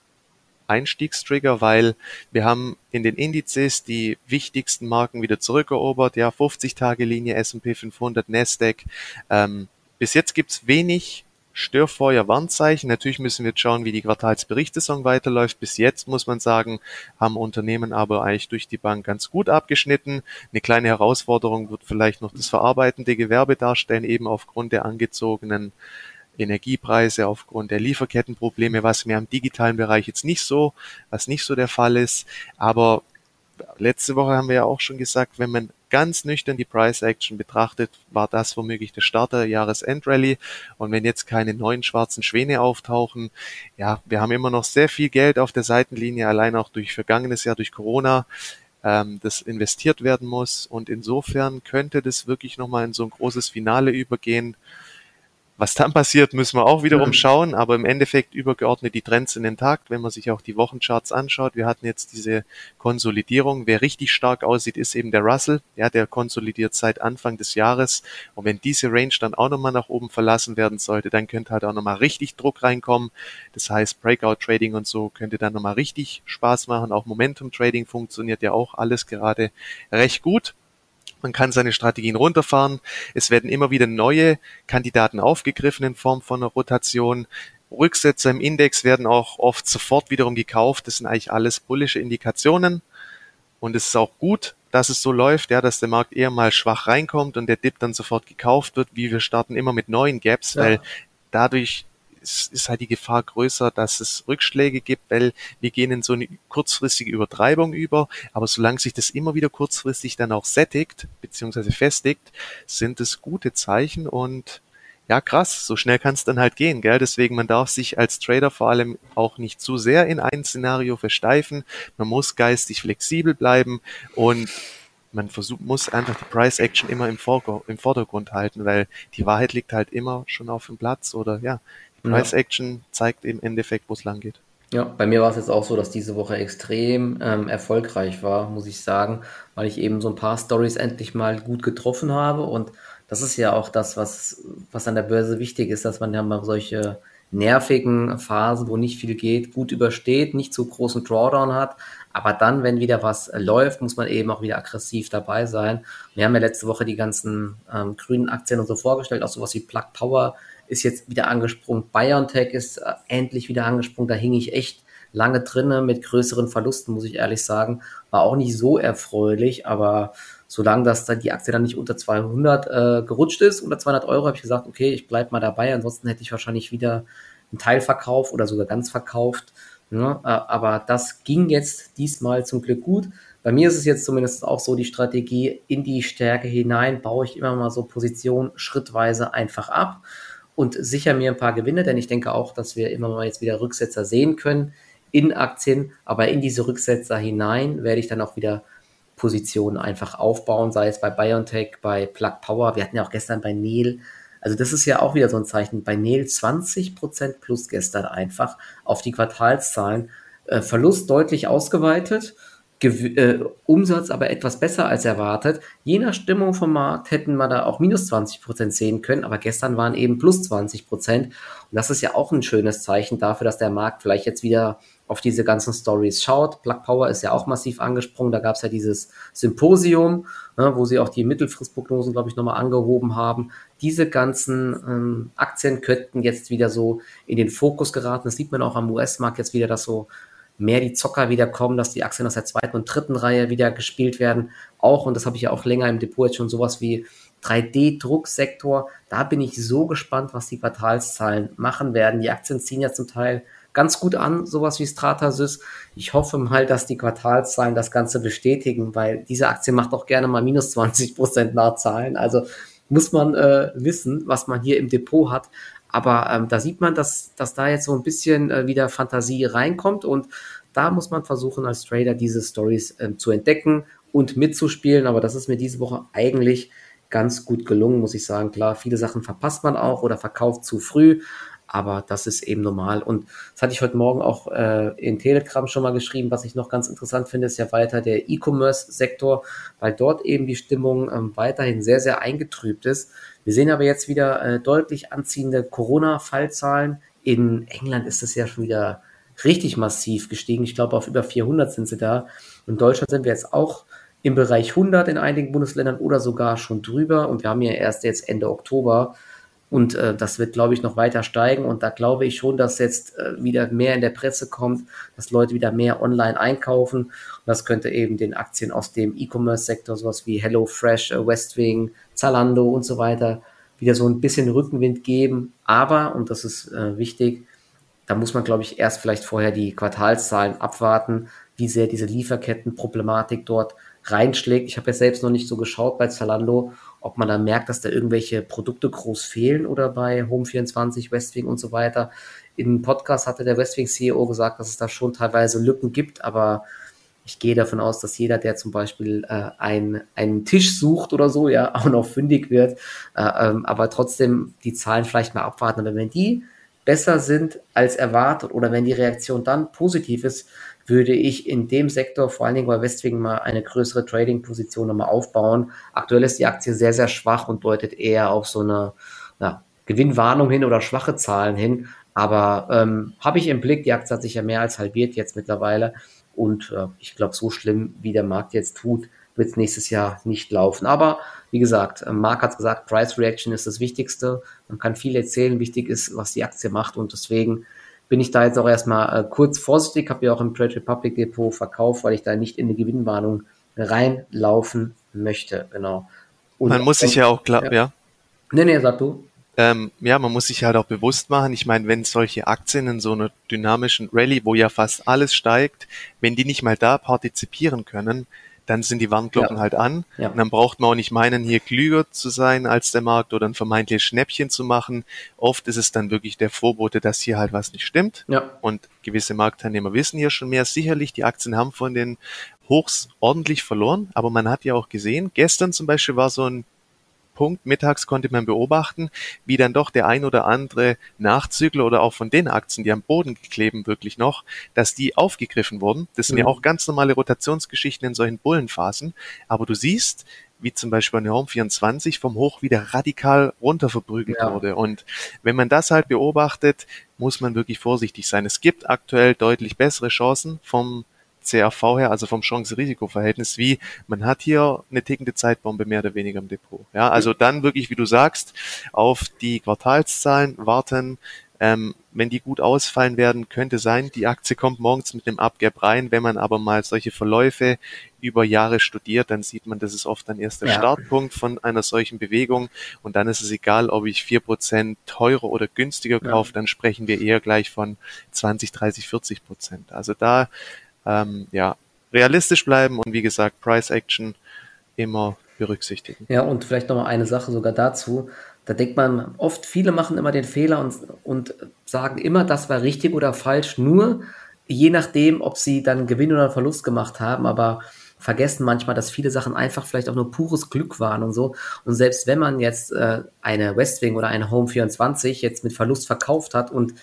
Einstiegstrigger, weil wir haben in den Indizes die wichtigsten Marken wieder zurückerobert, ja, 50-Tage-Linie, S&P 500, Nasdaq. Ähm, bis jetzt gibt's wenig Störfeuer, Warnzeichen. Natürlich müssen wir jetzt schauen, wie die Quartalsberichtssaison weiterläuft. Bis jetzt muss man sagen, haben Unternehmen aber eigentlich durch die Bank ganz gut abgeschnitten. Eine kleine Herausforderung wird vielleicht noch das verarbeitende Gewerbe darstellen, eben aufgrund der angezogenen Energiepreise aufgrund der Lieferkettenprobleme, was mir im digitalen Bereich jetzt nicht so, was nicht so der Fall ist. Aber letzte Woche haben wir ja auch schon gesagt, wenn man ganz nüchtern die Price Action betrachtet, war das womöglich der Start der Jahresendrallye. Und wenn jetzt keine neuen schwarzen Schwäne auftauchen, ja, wir haben immer noch sehr viel Geld auf der Seitenlinie, allein auch durch vergangenes Jahr, durch Corona, ähm, das investiert werden muss. Und insofern könnte das wirklich nochmal in so ein großes Finale übergehen. Was dann passiert, müssen wir auch wiederum schauen, aber im Endeffekt übergeordnet die Trends in den Takt, wenn man sich auch die Wochencharts anschaut. Wir hatten jetzt diese Konsolidierung. Wer richtig stark aussieht, ist eben der Russell. Ja, der konsolidiert seit Anfang des Jahres. Und wenn diese Range dann auch nochmal nach oben verlassen werden sollte, dann könnte halt auch nochmal richtig Druck reinkommen. Das heißt, Breakout Trading und so könnte dann nochmal richtig Spaß machen. Auch Momentum Trading funktioniert ja auch alles gerade recht gut. Man kann seine Strategien runterfahren. Es werden immer wieder neue Kandidaten aufgegriffen in Form von einer Rotation. Rücksetzer im Index werden auch oft sofort wiederum gekauft. Das sind eigentlich alles bullische Indikationen. Und es ist auch gut, dass es so läuft, ja, dass der Markt eher mal schwach reinkommt und der Dip dann sofort gekauft wird, wie wir starten immer mit neuen Gaps, ja. weil dadurch ist, ist halt die Gefahr größer, dass es Rückschläge gibt, weil wir gehen in so eine kurzfristige Übertreibung über. Aber solange sich das immer wieder kurzfristig dann auch sättigt, beziehungsweise festigt, sind es gute Zeichen und ja, krass, so schnell kann es dann halt gehen, gell? Deswegen, man darf sich als Trader vor allem auch nicht zu sehr in ein Szenario versteifen. Man muss geistig flexibel bleiben und man versucht, muss einfach die Price Action immer im, im Vordergrund halten, weil die Wahrheit liegt halt immer schon auf dem Platz oder ja, Price Action zeigt im Endeffekt, wo es lang geht. Ja, bei mir war es jetzt auch so, dass diese Woche extrem ähm, erfolgreich war, muss ich sagen, weil ich eben so ein paar Stories endlich mal gut getroffen habe und das ist ja auch das, was, was an der Börse wichtig ist, dass man ja mal solche nervigen Phasen, wo nicht viel geht, gut übersteht, nicht zu großen Drawdown hat. Aber dann, wenn wieder was läuft, muss man eben auch wieder aggressiv dabei sein. Wir haben ja letzte Woche die ganzen ähm, grünen Aktien und so vorgestellt, auch sowas wie Plug Power ist jetzt wieder angesprungen. BioNTech ist äh, endlich wieder angesprungen. Da hing ich echt lange drinne mit größeren Verlusten, muss ich ehrlich sagen. War auch nicht so erfreulich, aber solange das dann die Aktie dann nicht unter 200 äh, gerutscht ist, unter 200 Euro, habe ich gesagt, okay, ich bleibe mal dabei. Ansonsten hätte ich wahrscheinlich wieder einen Teilverkauf oder sogar ganz verkauft. Ja, ne? äh, aber das ging jetzt diesmal zum Glück gut. Bei mir ist es jetzt zumindest auch so die Strategie, in die Stärke hinein baue ich immer mal so Positionen schrittweise einfach ab und sicher mir ein paar Gewinne, denn ich denke auch, dass wir immer mal jetzt wieder Rücksetzer sehen können in Aktien, aber in diese Rücksetzer hinein werde ich dann auch wieder Positionen einfach aufbauen, sei es bei BioNTech, bei Plug Power, wir hatten ja auch gestern bei Neil, also das ist ja auch wieder so ein Zeichen, bei Neil 20% plus gestern einfach auf die Quartalszahlen, äh, Verlust deutlich ausgeweitet, äh, Umsatz aber etwas besser als erwartet. Je nach Stimmung vom Markt hätten wir da auch minus 20 Prozent sehen können, aber gestern waren eben plus 20 Prozent. Und das ist ja auch ein schönes Zeichen dafür, dass der Markt vielleicht jetzt wieder auf diese ganzen Stories schaut. Plug Power ist ja auch massiv angesprungen. Da gab es ja dieses Symposium, ne, wo sie auch die Mittelfristprognosen, glaube ich, nochmal angehoben haben. Diese ganzen ähm, Aktien könnten jetzt wieder so in den Fokus geraten. Das sieht man auch am US-Markt jetzt wieder, dass so mehr die Zocker wieder kommen, dass die Aktien aus der zweiten und dritten Reihe wieder gespielt werden. Auch, und das habe ich ja auch länger im Depot jetzt schon sowas wie 3D-Drucksektor. Da bin ich so gespannt, was die Quartalszahlen machen werden. Die Aktien ziehen ja zum Teil ganz gut an, sowas wie Stratasys. Ich hoffe mal, dass die Quartalszahlen das Ganze bestätigen, weil diese Aktie macht auch gerne mal minus 20 Prozent nach Zahlen. Also muss man äh, wissen, was man hier im Depot hat. Aber ähm, da sieht man, dass, dass da jetzt so ein bisschen äh, wieder Fantasie reinkommt und da muss man versuchen, als Trader diese Stories ähm, zu entdecken und mitzuspielen. Aber das ist mir diese Woche eigentlich ganz gut gelungen, muss ich sagen. Klar, viele Sachen verpasst man auch oder verkauft zu früh aber das ist eben normal. Und das hatte ich heute Morgen auch äh, in Telegram schon mal geschrieben, was ich noch ganz interessant finde, ist ja weiter der E-Commerce-Sektor, weil dort eben die Stimmung ähm, weiterhin sehr, sehr eingetrübt ist. Wir sehen aber jetzt wieder äh, deutlich anziehende Corona-Fallzahlen. In England ist es ja schon wieder richtig massiv gestiegen. Ich glaube, auf über 400 sind sie da. In Deutschland sind wir jetzt auch im Bereich 100 in einigen Bundesländern oder sogar schon drüber. Und wir haben ja erst jetzt Ende Oktober. Und äh, das wird, glaube ich, noch weiter steigen. Und da glaube ich schon, dass jetzt äh, wieder mehr in der Presse kommt, dass Leute wieder mehr online einkaufen. Und das könnte eben den Aktien aus dem E-Commerce-Sektor, sowas wie HelloFresh, äh, Westwing, Zalando und so weiter, wieder so ein bisschen Rückenwind geben. Aber, und das ist äh, wichtig, da muss man, glaube ich, erst vielleicht vorher die Quartalszahlen abwarten, wie sehr diese Lieferkettenproblematik dort reinschlägt. Ich habe ja selbst noch nicht so geschaut bei Zalando, ob man da merkt, dass da irgendwelche Produkte groß fehlen oder bei Home24, Westwing und so weiter. Im Podcast hatte der Westwing CEO gesagt, dass es da schon teilweise Lücken gibt, aber ich gehe davon aus, dass jeder, der zum Beispiel äh, ein, einen Tisch sucht oder so, ja, auch noch fündig wird, äh, ähm, aber trotzdem die Zahlen vielleicht mal abwarten. Aber wenn die besser sind als erwartet oder wenn die Reaktion dann positiv ist, würde ich in dem Sektor, vor allen Dingen bei Westwing, mal eine größere Trading-Position nochmal aufbauen. Aktuell ist die Aktie sehr, sehr schwach und deutet eher auf so eine ja, Gewinnwarnung hin oder schwache Zahlen hin. Aber ähm, habe ich im Blick, die Aktie hat sich ja mehr als halbiert jetzt mittlerweile. Und äh, ich glaube, so schlimm, wie der Markt jetzt tut, wird es nächstes Jahr nicht laufen. Aber wie gesagt, äh, Mark hat gesagt, Price Reaction ist das Wichtigste. Man kann viel erzählen, wichtig ist, was die Aktie macht. Und deswegen bin ich da jetzt auch erstmal äh, kurz vorsichtig, habe ja auch im Trade Republic Depot verkauft, weil ich da nicht in die Gewinnwarnung reinlaufen möchte. Genau. Und man muss sich ja auch klar, ja. ja. Nee, nee, sag du. Ähm, ja, man muss sich halt auch bewusst machen, ich meine, wenn solche Aktien in so einer dynamischen Rallye, wo ja fast alles steigt, wenn die nicht mal da partizipieren können, dann sind die Warnglocken ja. halt an. Ja. Und dann braucht man auch nicht meinen, hier klüger zu sein als der Markt oder ein vermeintliches Schnäppchen zu machen. Oft ist es dann wirklich der Vorbote, dass hier halt was nicht stimmt. Ja. Und gewisse Marktteilnehmer wissen hier schon mehr. Sicherlich, die Aktien haben von den Hochs ordentlich verloren, aber man hat ja auch gesehen, gestern zum Beispiel war so ein Punkt mittags konnte man beobachten, wie dann doch der ein oder andere Nachzügler oder auch von den Aktien, die am Boden kleben wirklich noch, dass die aufgegriffen wurden. Das sind mhm. ja auch ganz normale Rotationsgeschichten in solchen Bullenphasen. Aber du siehst, wie zum Beispiel eine Home 24 vom Hoch wieder radikal runter verprügelt ja. wurde. Und wenn man das halt beobachtet, muss man wirklich vorsichtig sein. Es gibt aktuell deutlich bessere Chancen vom CRV her, also vom Chance-Risiko-Verhältnis, wie man hat hier eine tickende Zeitbombe mehr oder weniger im Depot. Ja, also dann wirklich, wie du sagst, auf die Quartalszahlen warten. Ähm, wenn die gut ausfallen werden, könnte sein, die Aktie kommt morgens mit einem Abgap rein. Wenn man aber mal solche Verläufe über Jahre studiert, dann sieht man, das ist oft dann erst der ja. Startpunkt von einer solchen Bewegung. Und dann ist es egal, ob ich vier Prozent teurer oder günstiger kaufe, ja. dann sprechen wir eher gleich von 20, 30, 40 Prozent. Also da ähm, ja, realistisch bleiben und wie gesagt, Price Action immer berücksichtigen. Ja, und vielleicht nochmal eine Sache sogar dazu. Da denkt man, oft viele machen immer den Fehler und, und sagen immer, das war richtig oder falsch, nur je nachdem, ob sie dann Gewinn oder Verlust gemacht haben, aber vergessen manchmal, dass viele Sachen einfach vielleicht auch nur pures Glück waren und so. Und selbst wenn man jetzt äh, eine Westwing oder eine Home 24 jetzt mit Verlust verkauft hat und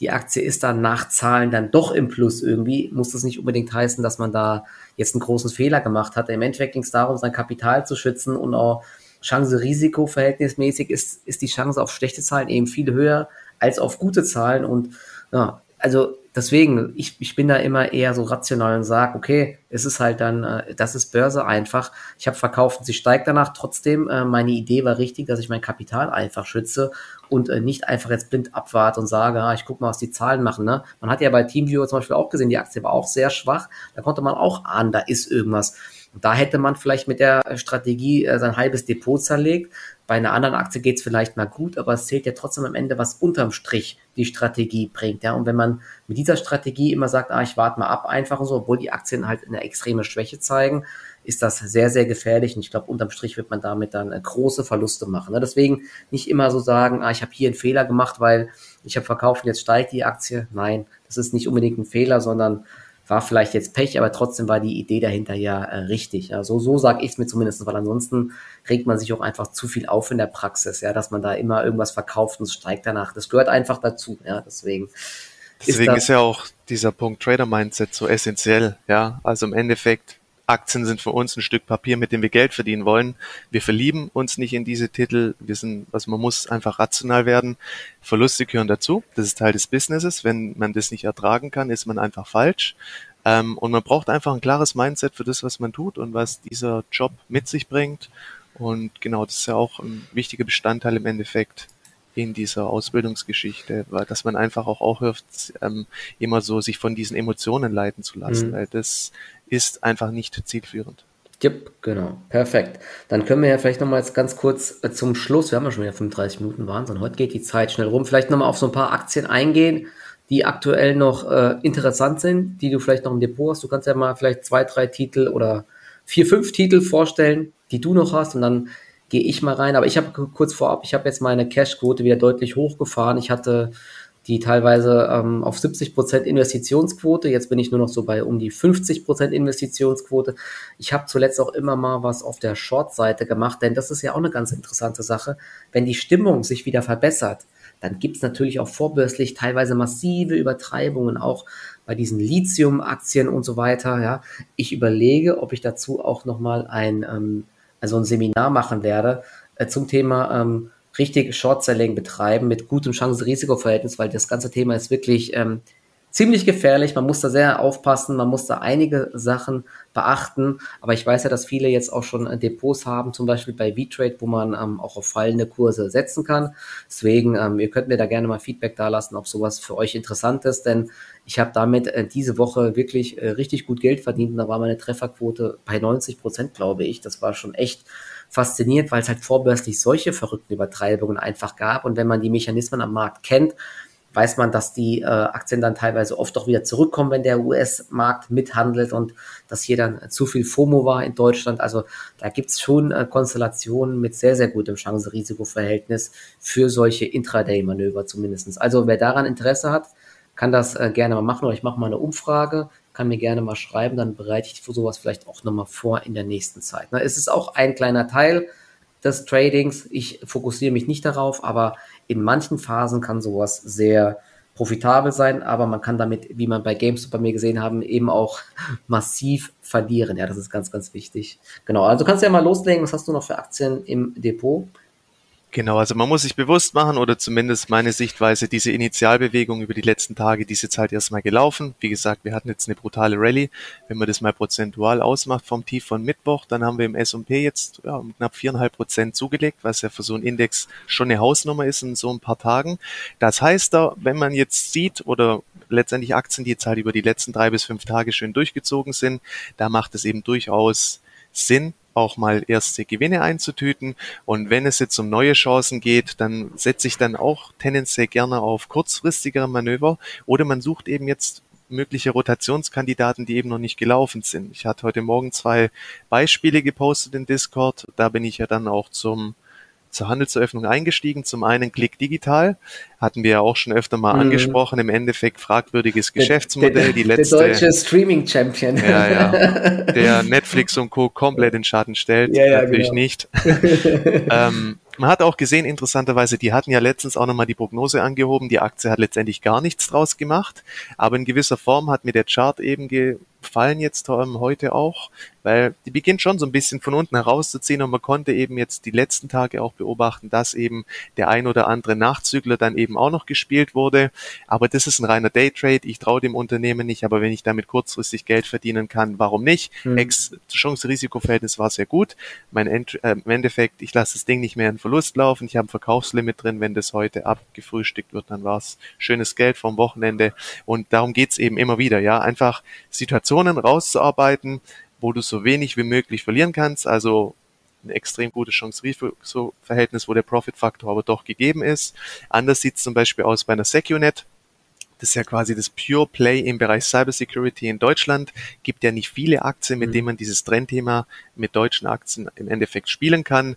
die Aktie ist dann nach Zahlen dann doch im Plus irgendwie, muss das nicht unbedingt heißen, dass man da jetzt einen großen Fehler gemacht hat. Im Endeffekt ging es darum, sein Kapital zu schützen und auch Chance-Risiko verhältnismäßig ist, ist die Chance auf schlechte Zahlen eben viel höher als auf gute Zahlen und ja, also deswegen, ich, ich bin da immer eher so rational und sage, okay, es ist halt dann, äh, das ist Börse einfach. Ich habe verkauft und sie steigt danach trotzdem. Äh, meine Idee war richtig, dass ich mein Kapital einfach schütze und äh, nicht einfach jetzt blind abwarte und sage, ah, ich gucke mal, was die Zahlen machen. Ne? Man hat ja bei Teamviewer zum Beispiel auch gesehen, die Aktie war auch sehr schwach. Da konnte man auch ahnen, da ist irgendwas. Und da hätte man vielleicht mit der Strategie äh, sein halbes Depot zerlegt. Bei einer anderen Aktie geht es vielleicht mal gut, aber es zählt ja trotzdem am Ende, was unterm Strich die Strategie bringt. Ja? Und wenn man mit dieser Strategie immer sagt, ah, ich warte mal ab einfach und so, obwohl die Aktien halt eine extreme Schwäche zeigen, ist das sehr, sehr gefährlich. Und ich glaube, unterm Strich wird man damit dann äh, große Verluste machen. Ne? Deswegen nicht immer so sagen, ah, ich habe hier einen Fehler gemacht, weil ich habe verkauft und jetzt steigt die Aktie. Nein, das ist nicht unbedingt ein Fehler, sondern war vielleicht jetzt Pech, aber trotzdem war die Idee dahinter ja äh, richtig. Ja, so so sage ich es mir zumindest, weil ansonsten regt man sich auch einfach zu viel auf in der Praxis, ja, dass man da immer irgendwas verkauft und es steigt danach. Das gehört einfach dazu, ja, deswegen. Deswegen ist, ist ja auch dieser Punkt Trader Mindset so essentiell, ja. Also im Endeffekt Aktien sind für uns ein Stück Papier, mit dem wir Geld verdienen wollen. Wir verlieben uns nicht in diese Titel. Wir sind, also man muss einfach rational werden. Verluste gehören dazu. Das ist Teil des Businesses. Wenn man das nicht ertragen kann, ist man einfach falsch. Ähm, und man braucht einfach ein klares Mindset für das, was man tut und was dieser Job mit sich bringt. Und genau, das ist ja auch ein wichtiger Bestandteil im Endeffekt in dieser Ausbildungsgeschichte, weil dass man einfach auch aufhört, ähm, immer so sich von diesen Emotionen leiten zu lassen, mhm. weil das ist einfach nicht zielführend. Yep, genau. Perfekt. Dann können wir ja vielleicht nochmal jetzt ganz kurz äh, zum Schluss, wir haben ja schon wieder 35 Minuten Wahnsinn, heute geht die Zeit schnell rum, vielleicht nochmal auf so ein paar Aktien eingehen, die aktuell noch äh, interessant sind, die du vielleicht noch im Depot hast. Du kannst ja mal vielleicht zwei, drei Titel oder vier, fünf Titel vorstellen, die du noch hast und dann gehe ich mal rein. Aber ich habe kurz vorab, ich habe jetzt meine Cash-Quote wieder deutlich hochgefahren. Ich hatte die teilweise ähm, auf 70 Prozent Investitionsquote. Jetzt bin ich nur noch so bei um die 50 Prozent Investitionsquote. Ich habe zuletzt auch immer mal was auf der Short-Seite gemacht, denn das ist ja auch eine ganz interessante Sache. Wenn die Stimmung sich wieder verbessert, dann gibt es natürlich auch vorbörslich teilweise massive Übertreibungen, auch bei diesen Lithium-Aktien und so weiter. Ja. Ich überlege, ob ich dazu auch nochmal ein, ähm, also ein Seminar machen werde äh, zum Thema ähm, richtig Short-Selling betreiben mit gutem Chance-Risiko-Verhältnis, weil das ganze Thema ist wirklich ähm, ziemlich gefährlich. Man muss da sehr aufpassen, man muss da einige Sachen beachten. Aber ich weiß ja, dass viele jetzt auch schon äh, Depots haben, zum Beispiel bei V-Trade, wo man ähm, auch auf fallende Kurse setzen kann. Deswegen, ähm, ihr könnt mir da gerne mal Feedback da lassen, ob sowas für euch interessant ist, denn ich habe damit äh, diese Woche wirklich äh, richtig gut Geld verdient und da war meine Trefferquote bei 90 Prozent, glaube ich. Das war schon echt faszinierend, weil es halt vorbörslich solche verrückten Übertreibungen einfach gab. Und wenn man die Mechanismen am Markt kennt, weiß man, dass die äh, Aktien dann teilweise oft auch wieder zurückkommen, wenn der US-Markt mithandelt und dass hier dann zu viel FOMO war in Deutschland. Also da gibt's schon äh, Konstellationen mit sehr, sehr gutem Chance-Risiko-Verhältnis für solche Intraday-Manöver zumindestens. Also wer daran Interesse hat, kann das äh, gerne mal machen oder ich mache mal eine Umfrage, kann mir gerne mal schreiben, dann bereite ich für sowas vielleicht auch nochmal vor in der nächsten Zeit. Na, es ist auch ein kleiner Teil des Tradings. Ich fokussiere mich nicht darauf, aber in manchen Phasen kann sowas sehr profitabel sein, aber man kann damit, wie man bei GameStop bei mir gesehen haben, eben auch massiv verlieren. Ja, das ist ganz, ganz wichtig. Genau, also kannst du ja mal loslegen. Was hast du noch für Aktien im Depot? Genau, also man muss sich bewusst machen oder zumindest meine Sichtweise, diese Initialbewegung über die letzten Tage, die ist jetzt halt erstmal gelaufen. Wie gesagt, wir hatten jetzt eine brutale Rallye. Wenn man das mal prozentual ausmacht vom Tief von Mittwoch, dann haben wir im S&P jetzt ja, knapp viereinhalb Prozent zugelegt, was ja für so einen Index schon eine Hausnummer ist in so ein paar Tagen. Das heißt da, wenn man jetzt sieht oder letztendlich Aktien, die jetzt halt über die letzten drei bis fünf Tage schön durchgezogen sind, da macht es eben durchaus Sinn, auch mal erste Gewinne einzutüten. Und wenn es jetzt um neue Chancen geht, dann setze ich dann auch tendenziell gerne auf kurzfristigere Manöver oder man sucht eben jetzt mögliche Rotationskandidaten, die eben noch nicht gelaufen sind. Ich hatte heute Morgen zwei Beispiele gepostet in Discord. Da bin ich ja dann auch zum zur Handelseröffnung eingestiegen. Zum einen Klick Digital, hatten wir ja auch schon öfter mal mhm. angesprochen. Im Endeffekt fragwürdiges Geschäftsmodell. Der, der, die letzte, der deutsche Streaming-Champion. Ja, ja. Der Netflix und Co. komplett in Schatten stellt. Ja, ja, Natürlich genau. nicht. ähm, man hat auch gesehen, interessanterweise, die hatten ja letztens auch nochmal die Prognose angehoben. Die Aktie hat letztendlich gar nichts draus gemacht. Aber in gewisser Form hat mir der Chart eben gefallen jetzt ähm, heute auch weil die beginnt schon so ein bisschen von unten herauszuziehen und man konnte eben jetzt die letzten Tage auch beobachten, dass eben der ein oder andere Nachzügler dann eben auch noch gespielt wurde. Aber das ist ein reiner Daytrade. Ich traue dem Unternehmen nicht, aber wenn ich damit kurzfristig Geld verdienen kann, warum nicht? Mhm. Ex-Chance-Risiko-Verhältnis war sehr gut. Mein End äh, Im Endeffekt, ich lasse das Ding nicht mehr in Verlust laufen. Ich habe ein Verkaufslimit drin. Wenn das heute abgefrühstückt wird, dann war es schönes Geld vom Wochenende. Und darum geht's eben immer wieder, ja. Einfach Situationen rauszuarbeiten, wo du so wenig wie möglich verlieren kannst, also ein extrem gutes Chance-Risiko-Verhältnis, wo der Profit-Faktor aber doch gegeben ist. Anders sieht es zum Beispiel aus bei einer SecuNet. Das ist ja quasi das Pure Play im Bereich Cybersecurity in Deutschland. Gibt ja nicht viele Aktien, mit mhm. denen man dieses Trendthema mit deutschen Aktien im Endeffekt spielen kann.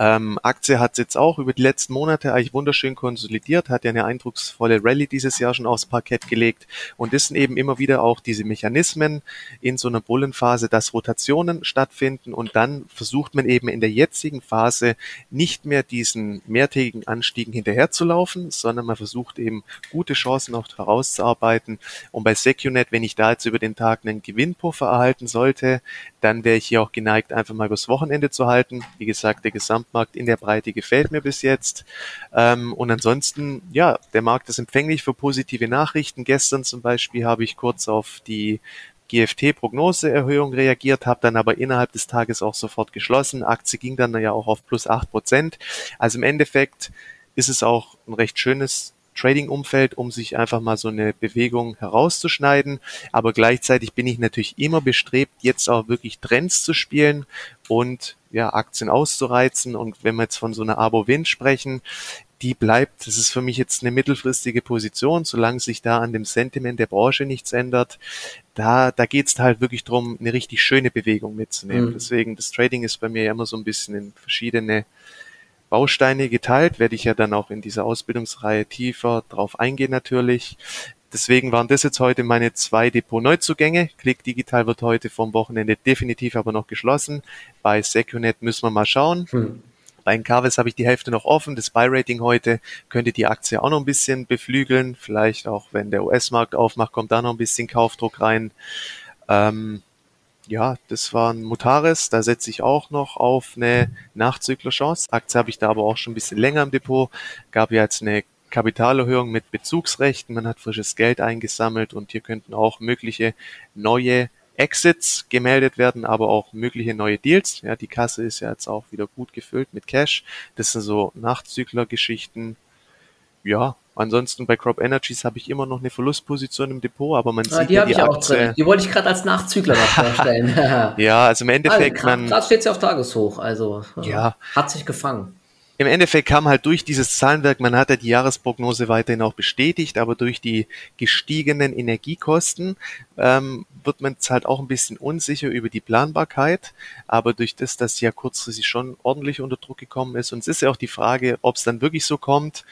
Ähm, Aktie hat jetzt auch über die letzten Monate eigentlich wunderschön konsolidiert, hat ja eine eindrucksvolle Rallye dieses Jahr schon aufs Parkett gelegt und das sind eben immer wieder auch diese Mechanismen in so einer Bullenphase, dass Rotationen stattfinden und dann versucht man eben in der jetzigen Phase nicht mehr diesen mehrtägigen Anstiegen hinterherzulaufen, sondern man versucht eben gute Chancen auch herauszuarbeiten und bei SecuNet, wenn ich da jetzt über den Tag einen Gewinnpuffer erhalten sollte, dann wäre ich hier auch geneigt, einfach mal übers Wochenende zu halten. Wie gesagt, der Gesamtmarkt in der Breite gefällt mir bis jetzt. Ähm, und ansonsten, ja, der Markt ist empfänglich für positive Nachrichten. Gestern zum Beispiel habe ich kurz auf die GFT-Prognoseerhöhung reagiert, habe dann aber innerhalb des Tages auch sofort geschlossen. Aktie ging dann ja auch auf plus acht Prozent. Also im Endeffekt ist es auch ein recht schönes Trading-Umfeld, um sich einfach mal so eine Bewegung herauszuschneiden. Aber gleichzeitig bin ich natürlich immer bestrebt, jetzt auch wirklich Trends zu spielen und ja, Aktien auszureizen. Und wenn wir jetzt von so einer Abo-Win sprechen, die bleibt, das ist für mich jetzt eine mittelfristige Position, solange sich da an dem Sentiment der Branche nichts ändert. Da, da geht es halt wirklich darum, eine richtig schöne Bewegung mitzunehmen. Mhm. Deswegen, das Trading ist bei mir ja immer so ein bisschen in verschiedene Bausteine geteilt, werde ich ja dann auch in dieser Ausbildungsreihe tiefer drauf eingehen natürlich. Deswegen waren das jetzt heute meine zwei Depot-Neuzugänge. Click Digital wird heute vom Wochenende definitiv aber noch geschlossen. Bei Secunet müssen wir mal schauen. Hm. Bei Encarvis habe ich die Hälfte noch offen. Das Buy-Rating heute könnte die Aktie auch noch ein bisschen beflügeln. Vielleicht auch, wenn der US-Markt aufmacht, kommt da noch ein bisschen Kaufdruck rein. Ähm, ja, das war ein Mutares. Da setze ich auch noch auf eine Nachzüglerchance. Aktie habe ich da aber auch schon ein bisschen länger im Depot. Gab ja jetzt eine Kapitalerhöhung mit Bezugsrechten. Man hat frisches Geld eingesammelt und hier könnten auch mögliche neue Exits gemeldet werden, aber auch mögliche neue Deals. Ja, die Kasse ist ja jetzt auch wieder gut gefüllt mit Cash. Das sind so Nachzügler-Geschichten. Ja, ansonsten bei Crop Energies habe ich immer noch eine Verlustposition im Depot, aber man ah, sieht die ja die ich Aktie. Auch drin. Die wollte ich gerade als Nachzügler noch vorstellen. ja, also im Endeffekt also, Gerade steht sie auf Tageshoch, also ja. hat sich gefangen. Im Endeffekt kam halt durch dieses Zahlenwerk, man hat ja die Jahresprognose weiterhin auch bestätigt, aber durch die gestiegenen Energiekosten ähm, wird man jetzt halt auch ein bisschen unsicher über die Planbarkeit. Aber durch das, dass ja kurzfristig schon ordentlich unter Druck gekommen ist, und es ist ja auch die Frage, ob es dann wirklich so kommt,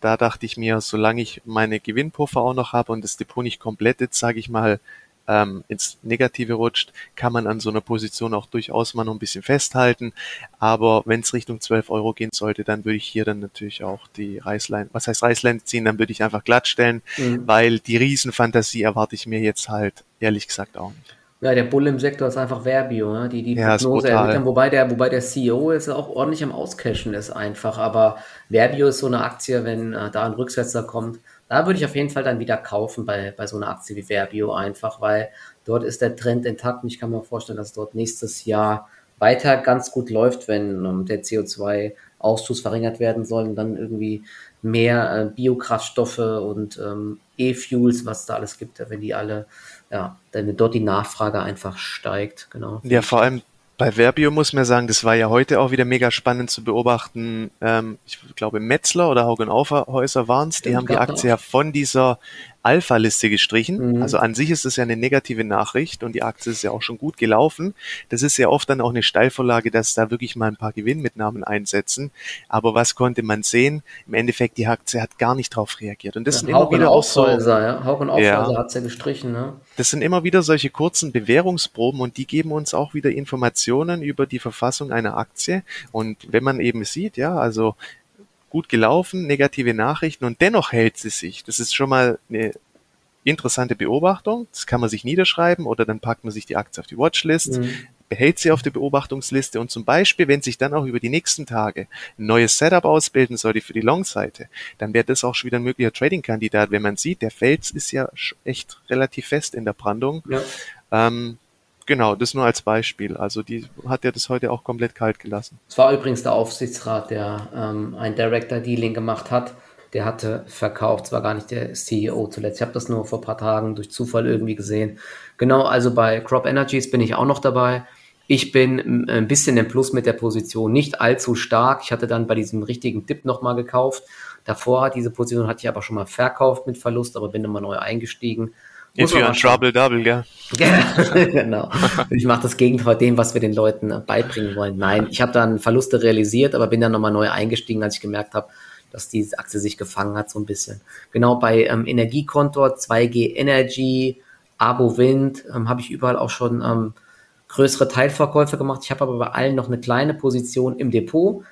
da dachte ich mir, solange ich meine Gewinnpuffer auch noch habe und das Depot nicht komplett jetzt, sage ich mal, ähm, ins Negative rutscht, kann man an so einer Position auch durchaus mal noch ein bisschen festhalten. Aber wenn es Richtung 12 Euro gehen sollte, dann würde ich hier dann natürlich auch die Reißleine, was heißt Reißleine ziehen, dann würde ich einfach glatt stellen, mhm. weil die Riesenfantasie erwarte ich mir jetzt halt ehrlich gesagt auch nicht. Ja, der Bull im Sektor ist einfach Verbio, ne? die die ja, Prognose ermitteln, wobei der, wobei der CEO ist auch ordentlich am Auscashen ist einfach, aber Verbio ist so eine Aktie, wenn äh, da ein Rücksetzer kommt, da würde ich auf jeden Fall dann wieder kaufen bei, bei so einer Aktie wie Verbio einfach, weil dort ist der Trend intakt und ich kann mir vorstellen, dass dort nächstes Jahr weiter ganz gut läuft, wenn um, ähm, der CO2-Ausstoß verringert werden soll und dann irgendwie mehr äh, Biokraftstoffe und ähm, E-Fuels, was da alles gibt, wenn die alle, ja, wenn dort die Nachfrage einfach steigt, genau. Ja, vor allem bei Verbio muss man sagen, das war ja heute auch wieder mega spannend zu beobachten. Ähm, ich glaube, Metzler oder Haugen Aufhäuser waren es, die haben die Aktie ja von dieser Alpha-Liste gestrichen. Mhm. Also an sich ist das ja eine negative Nachricht und die Aktie ist ja auch schon gut gelaufen. Das ist ja oft dann auch eine Steilvorlage, dass da wirklich mal ein paar Gewinnmitnahmen einsetzen. Aber was konnte man sehen? Im Endeffekt, die Aktie hat gar nicht darauf reagiert. Und das ja, sind immer wieder auch so. Ja. Haugen Aufhäuser ja. hat ja gestrichen. Ne? Das sind immer wieder solche kurzen Bewährungsproben und die geben uns auch wieder Informationen über die Verfassung einer Aktie. Und wenn man eben sieht, ja, also gut gelaufen, negative Nachrichten und dennoch hält sie sich. Das ist schon mal eine interessante Beobachtung. Das kann man sich niederschreiben oder dann packt man sich die Aktie auf die Watchlist, mhm. behält sie auf der Beobachtungsliste und zum Beispiel, wenn sich dann auch über die nächsten Tage ein neues Setup ausbilden sollte für die Long-Seite, dann wäre das auch schon wieder ein möglicher Trading-Kandidat, wenn man sieht, der Fels ist ja echt relativ fest in der Brandung. Ja. Ähm, Genau, das nur als Beispiel. Also die hat ja das heute auch komplett kalt gelassen. Es war übrigens der Aufsichtsrat, der ähm, ein Director-Dealing gemacht hat. Der hatte verkauft, es war gar nicht der CEO zuletzt. Ich habe das nur vor ein paar Tagen durch Zufall irgendwie gesehen. Genau, also bei Crop Energies bin ich auch noch dabei. Ich bin ein bisschen im Plus mit der Position, nicht allzu stark. Ich hatte dann bei diesem richtigen Dip nochmal gekauft. Davor, diese Position hatte ich aber schon mal verkauft mit Verlust, aber bin nochmal neu eingestiegen. If you're in trouble, double, gell? genau. Ich mache das Gegenteil von dem, was wir den Leuten äh, beibringen wollen. Nein, ich habe dann Verluste realisiert, aber bin dann nochmal neu eingestiegen, als ich gemerkt habe, dass diese Aktie sich gefangen hat, so ein bisschen. Genau bei ähm, Energiekontor, 2G Energy, Abo Wind, ähm, habe ich überall auch schon ähm, größere Teilverkäufe gemacht. Ich habe aber bei allen noch eine kleine Position im Depot.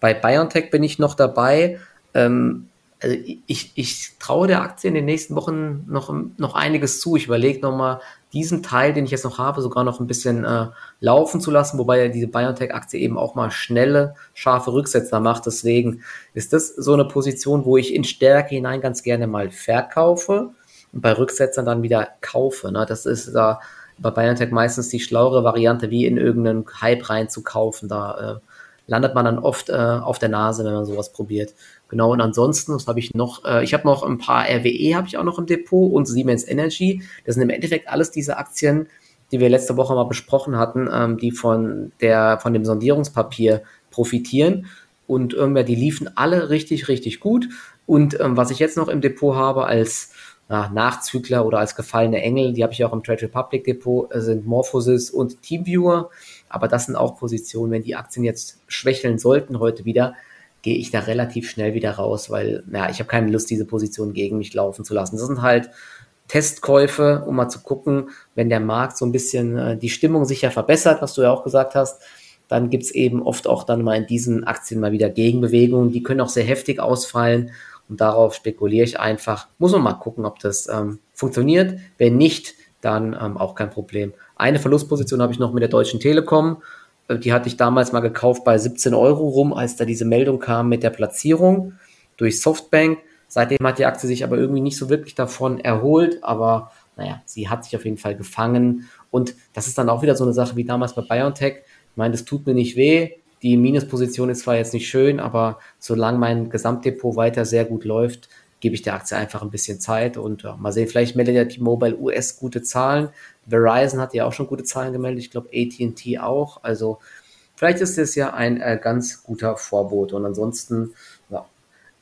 Bei BioNTech bin ich noch dabei. Ähm, also ich, ich traue der Aktie in den nächsten Wochen noch, noch einiges zu. Ich überlege nochmal, diesen Teil, den ich jetzt noch habe, sogar noch ein bisschen äh, laufen zu lassen, wobei ja diese BioNTech-Aktie eben auch mal schnelle, scharfe Rücksetzer macht. Deswegen ist das so eine Position, wo ich in Stärke hinein ganz gerne mal verkaufe und bei Rücksetzern dann wieder kaufe. Ne? Das ist da bei BioNTech meistens die schlauere Variante, wie in irgendeinen Hype rein zu kaufen. Da äh, landet man dann oft äh, auf der Nase, wenn man sowas probiert. Genau, und ansonsten, was habe ich noch? Äh, ich habe noch ein paar RWE, habe ich auch noch im Depot und Siemens Energy. Das sind im Endeffekt alles diese Aktien, die wir letzte Woche mal besprochen hatten, ähm, die von, der, von dem Sondierungspapier profitieren. und irgendwer, die liefen alle richtig, richtig gut. Und ähm, was ich jetzt noch im Depot habe als na, Nachzügler oder als gefallene Engel, die habe ich auch im Trade Republic Depot, äh, sind Morphosis und Teamviewer. Aber das sind auch Positionen, wenn die Aktien jetzt schwächeln sollten heute wieder, gehe ich da relativ schnell wieder raus, weil ja, ich habe keine Lust, diese Position gegen mich laufen zu lassen. Das sind halt Testkäufe, um mal zu gucken, wenn der Markt so ein bisschen äh, die Stimmung sich ja verbessert, was du ja auch gesagt hast, dann gibt es eben oft auch dann mal in diesen Aktien mal wieder Gegenbewegungen, die können auch sehr heftig ausfallen und darauf spekuliere ich einfach. Muss man mal gucken, ob das ähm, funktioniert. Wenn nicht, dann ähm, auch kein Problem. Eine Verlustposition habe ich noch mit der Deutschen Telekom. Äh, die hatte ich damals mal gekauft bei 17 Euro rum, als da diese Meldung kam mit der Platzierung durch Softbank. Seitdem hat die Aktie sich aber irgendwie nicht so wirklich davon erholt, aber naja, sie hat sich auf jeden Fall gefangen. Und das ist dann auch wieder so eine Sache wie damals bei BioNTech. Ich meine, das tut mir nicht weh. Die Minusposition ist zwar jetzt nicht schön, aber solange mein Gesamtdepot weiter sehr gut läuft, gebe ich der Aktie einfach ein bisschen Zeit und ja, mal sehen, vielleicht meldet ja T-Mobile US gute Zahlen. Verizon hat ja auch schon gute Zahlen gemeldet, ich glaube AT&T auch. Also vielleicht ist das ja ein äh, ganz guter Vorbot und ansonsten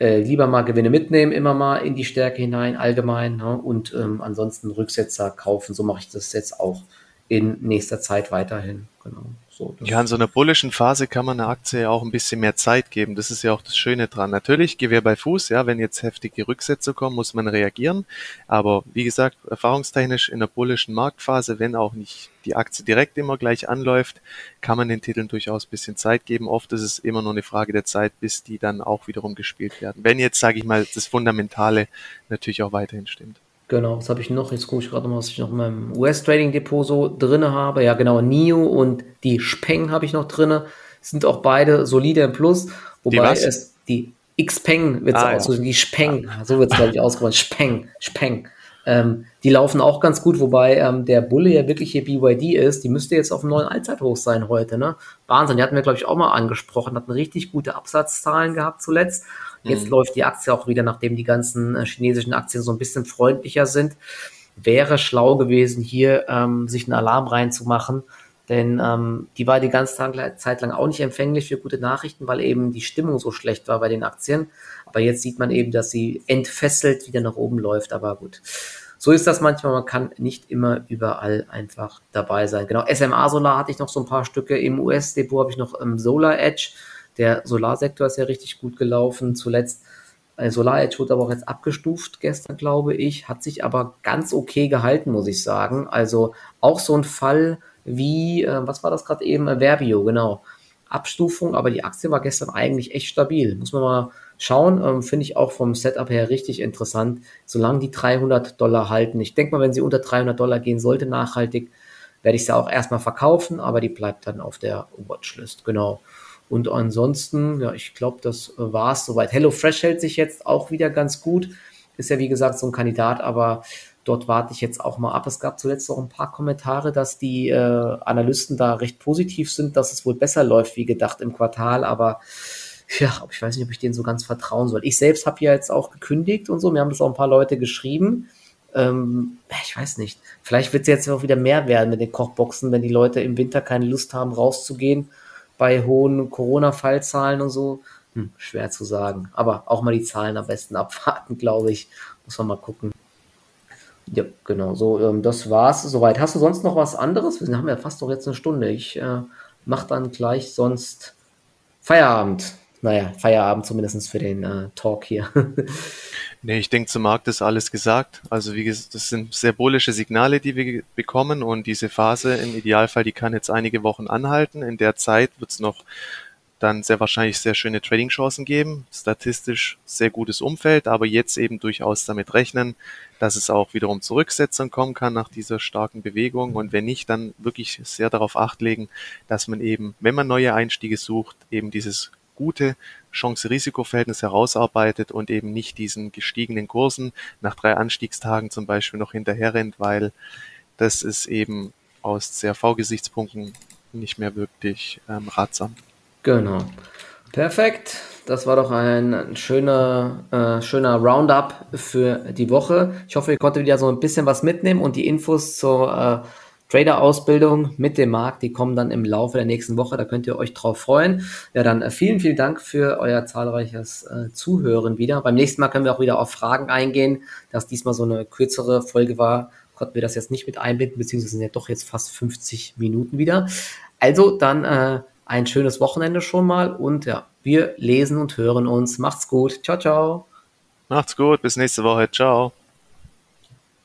äh, lieber mal Gewinne mitnehmen, immer mal in die Stärke hinein, allgemein. Ne? Und ähm, ansonsten Rücksetzer kaufen. So mache ich das jetzt auch in nächster Zeit weiterhin. Genau. So, ja, in so einer bullischen Phase kann man einer Aktie ja auch ein bisschen mehr Zeit geben. Das ist ja auch das Schöne dran. Natürlich, Gewehr bei Fuß, ja, wenn jetzt heftige Rücksätze kommen, muss man reagieren. Aber wie gesagt, erfahrungstechnisch in der bullischen Marktphase, wenn auch nicht die Aktie direkt immer gleich anläuft, kann man den Titeln durchaus ein bisschen Zeit geben. Oft ist es immer nur eine Frage der Zeit, bis die dann auch wiederum gespielt werden. Wenn jetzt, sage ich mal, das Fundamentale natürlich auch weiterhin stimmt. Genau, was habe ich noch? Jetzt gucke ich gerade mal, was ich noch in meinem US-Trading-Depot so drin habe. Ja, genau, NIO und die Speng habe ich noch drin. Sind auch beide solide im Plus. Wobei die es die Xpeng wird es ah, ja. die Speng, ah. so wird es glaube ich ausgesprochen, Speng, Speng. Ähm, die laufen auch ganz gut, wobei ähm, der Bulle ja wirklich hier BYD ist. Die müsste jetzt auf dem neuen Allzeithoch sein heute. Ne? Wahnsinn, die hatten wir glaube ich auch mal angesprochen, hatten richtig gute Absatzzahlen gehabt zuletzt. Jetzt mhm. läuft die Aktie auch wieder, nachdem die ganzen äh, chinesischen Aktien so ein bisschen freundlicher sind. Wäre schlau gewesen, hier ähm, sich einen Alarm reinzumachen, denn ähm, die war die ganze Zeit lang auch nicht empfänglich für gute Nachrichten, weil eben die Stimmung so schlecht war bei den Aktien. Aber jetzt sieht man eben, dass sie entfesselt wieder nach oben läuft. Aber gut, so ist das manchmal. Man kann nicht immer überall einfach dabei sein. Genau, SMA Solar hatte ich noch so ein paar Stücke. Im US-Depot habe ich noch ähm, Solar Edge. Der Solarsektor ist ja richtig gut gelaufen. Zuletzt äh, Solar Edge wurde aber auch jetzt abgestuft gestern, glaube ich, hat sich aber ganz okay gehalten, muss ich sagen. Also auch so ein Fall wie, äh, was war das gerade eben? Verbio, genau. Abstufung, aber die Aktie war gestern eigentlich echt stabil. Muss man mal schauen. Ähm, Finde ich auch vom Setup her richtig interessant, solange die 300 Dollar halten. Ich denke mal, wenn sie unter 300 Dollar gehen sollte, nachhaltig, werde ich sie auch erstmal verkaufen, aber die bleibt dann auf der Watchlist. Genau. Und ansonsten, ja, ich glaube, das war es soweit. HelloFresh hält sich jetzt auch wieder ganz gut. Ist ja, wie gesagt, so ein Kandidat, aber dort warte ich jetzt auch mal ab. Es gab zuletzt auch ein paar Kommentare, dass die äh, Analysten da recht positiv sind, dass es wohl besser läuft wie gedacht im Quartal, aber ja, ich weiß nicht, ob ich denen so ganz vertrauen soll. Ich selbst habe ja jetzt auch gekündigt und so. Mir haben das auch ein paar Leute geschrieben. Ähm, ich weiß nicht. Vielleicht wird es jetzt auch wieder mehr werden mit den Kochboxen, wenn die Leute im Winter keine Lust haben, rauszugehen bei hohen Corona-Fallzahlen und so? Hm, schwer zu sagen. Aber auch mal die Zahlen am besten abwarten, glaube ich. Muss man mal gucken. Ja, genau. So, ähm, das war's soweit. Hast du sonst noch was anderes? Wir haben ja fast noch jetzt eine Stunde. Ich äh, mache dann gleich sonst Feierabend. Naja, Feierabend zumindest für den äh, Talk hier. Nee, ich denke, zum Markt ist alles gesagt. Also wie gesagt, das sind sehr bullische Signale, die wir bekommen und diese Phase im Idealfall, die kann jetzt einige Wochen anhalten. In der Zeit wird es noch dann sehr wahrscheinlich sehr schöne Trading-Chancen geben. Statistisch sehr gutes Umfeld, aber jetzt eben durchaus damit rechnen, dass es auch wiederum Zurücksetzung kommen kann nach dieser starken Bewegung. Und wenn nicht, dann wirklich sehr darauf acht legen, dass man eben, wenn man neue Einstiege sucht, eben dieses gute Chance-Risiko-Verhältnis herausarbeitet und eben nicht diesen gestiegenen Kursen nach drei Anstiegstagen zum Beispiel noch hinterherrennt, weil das ist eben aus CRV-Gesichtspunkten nicht mehr wirklich ähm, ratsam. Genau. Perfekt. Das war doch ein schöner, äh, schöner Roundup für die Woche. Ich hoffe, ihr konntet wieder so ein bisschen was mitnehmen und die Infos zur äh, Trader-Ausbildung mit dem Markt, die kommen dann im Laufe der nächsten Woche, da könnt ihr euch drauf freuen. Ja, dann äh, vielen, vielen Dank für euer zahlreiches äh, Zuhören wieder. Beim nächsten Mal können wir auch wieder auf Fragen eingehen, dass diesmal so eine kürzere Folge war, konnten wir das jetzt nicht mit einbinden, beziehungsweise sind ja doch jetzt fast 50 Minuten wieder. Also dann äh, ein schönes Wochenende schon mal und ja, wir lesen und hören uns. Macht's gut. Ciao, ciao. Macht's gut. Bis nächste Woche. Ciao.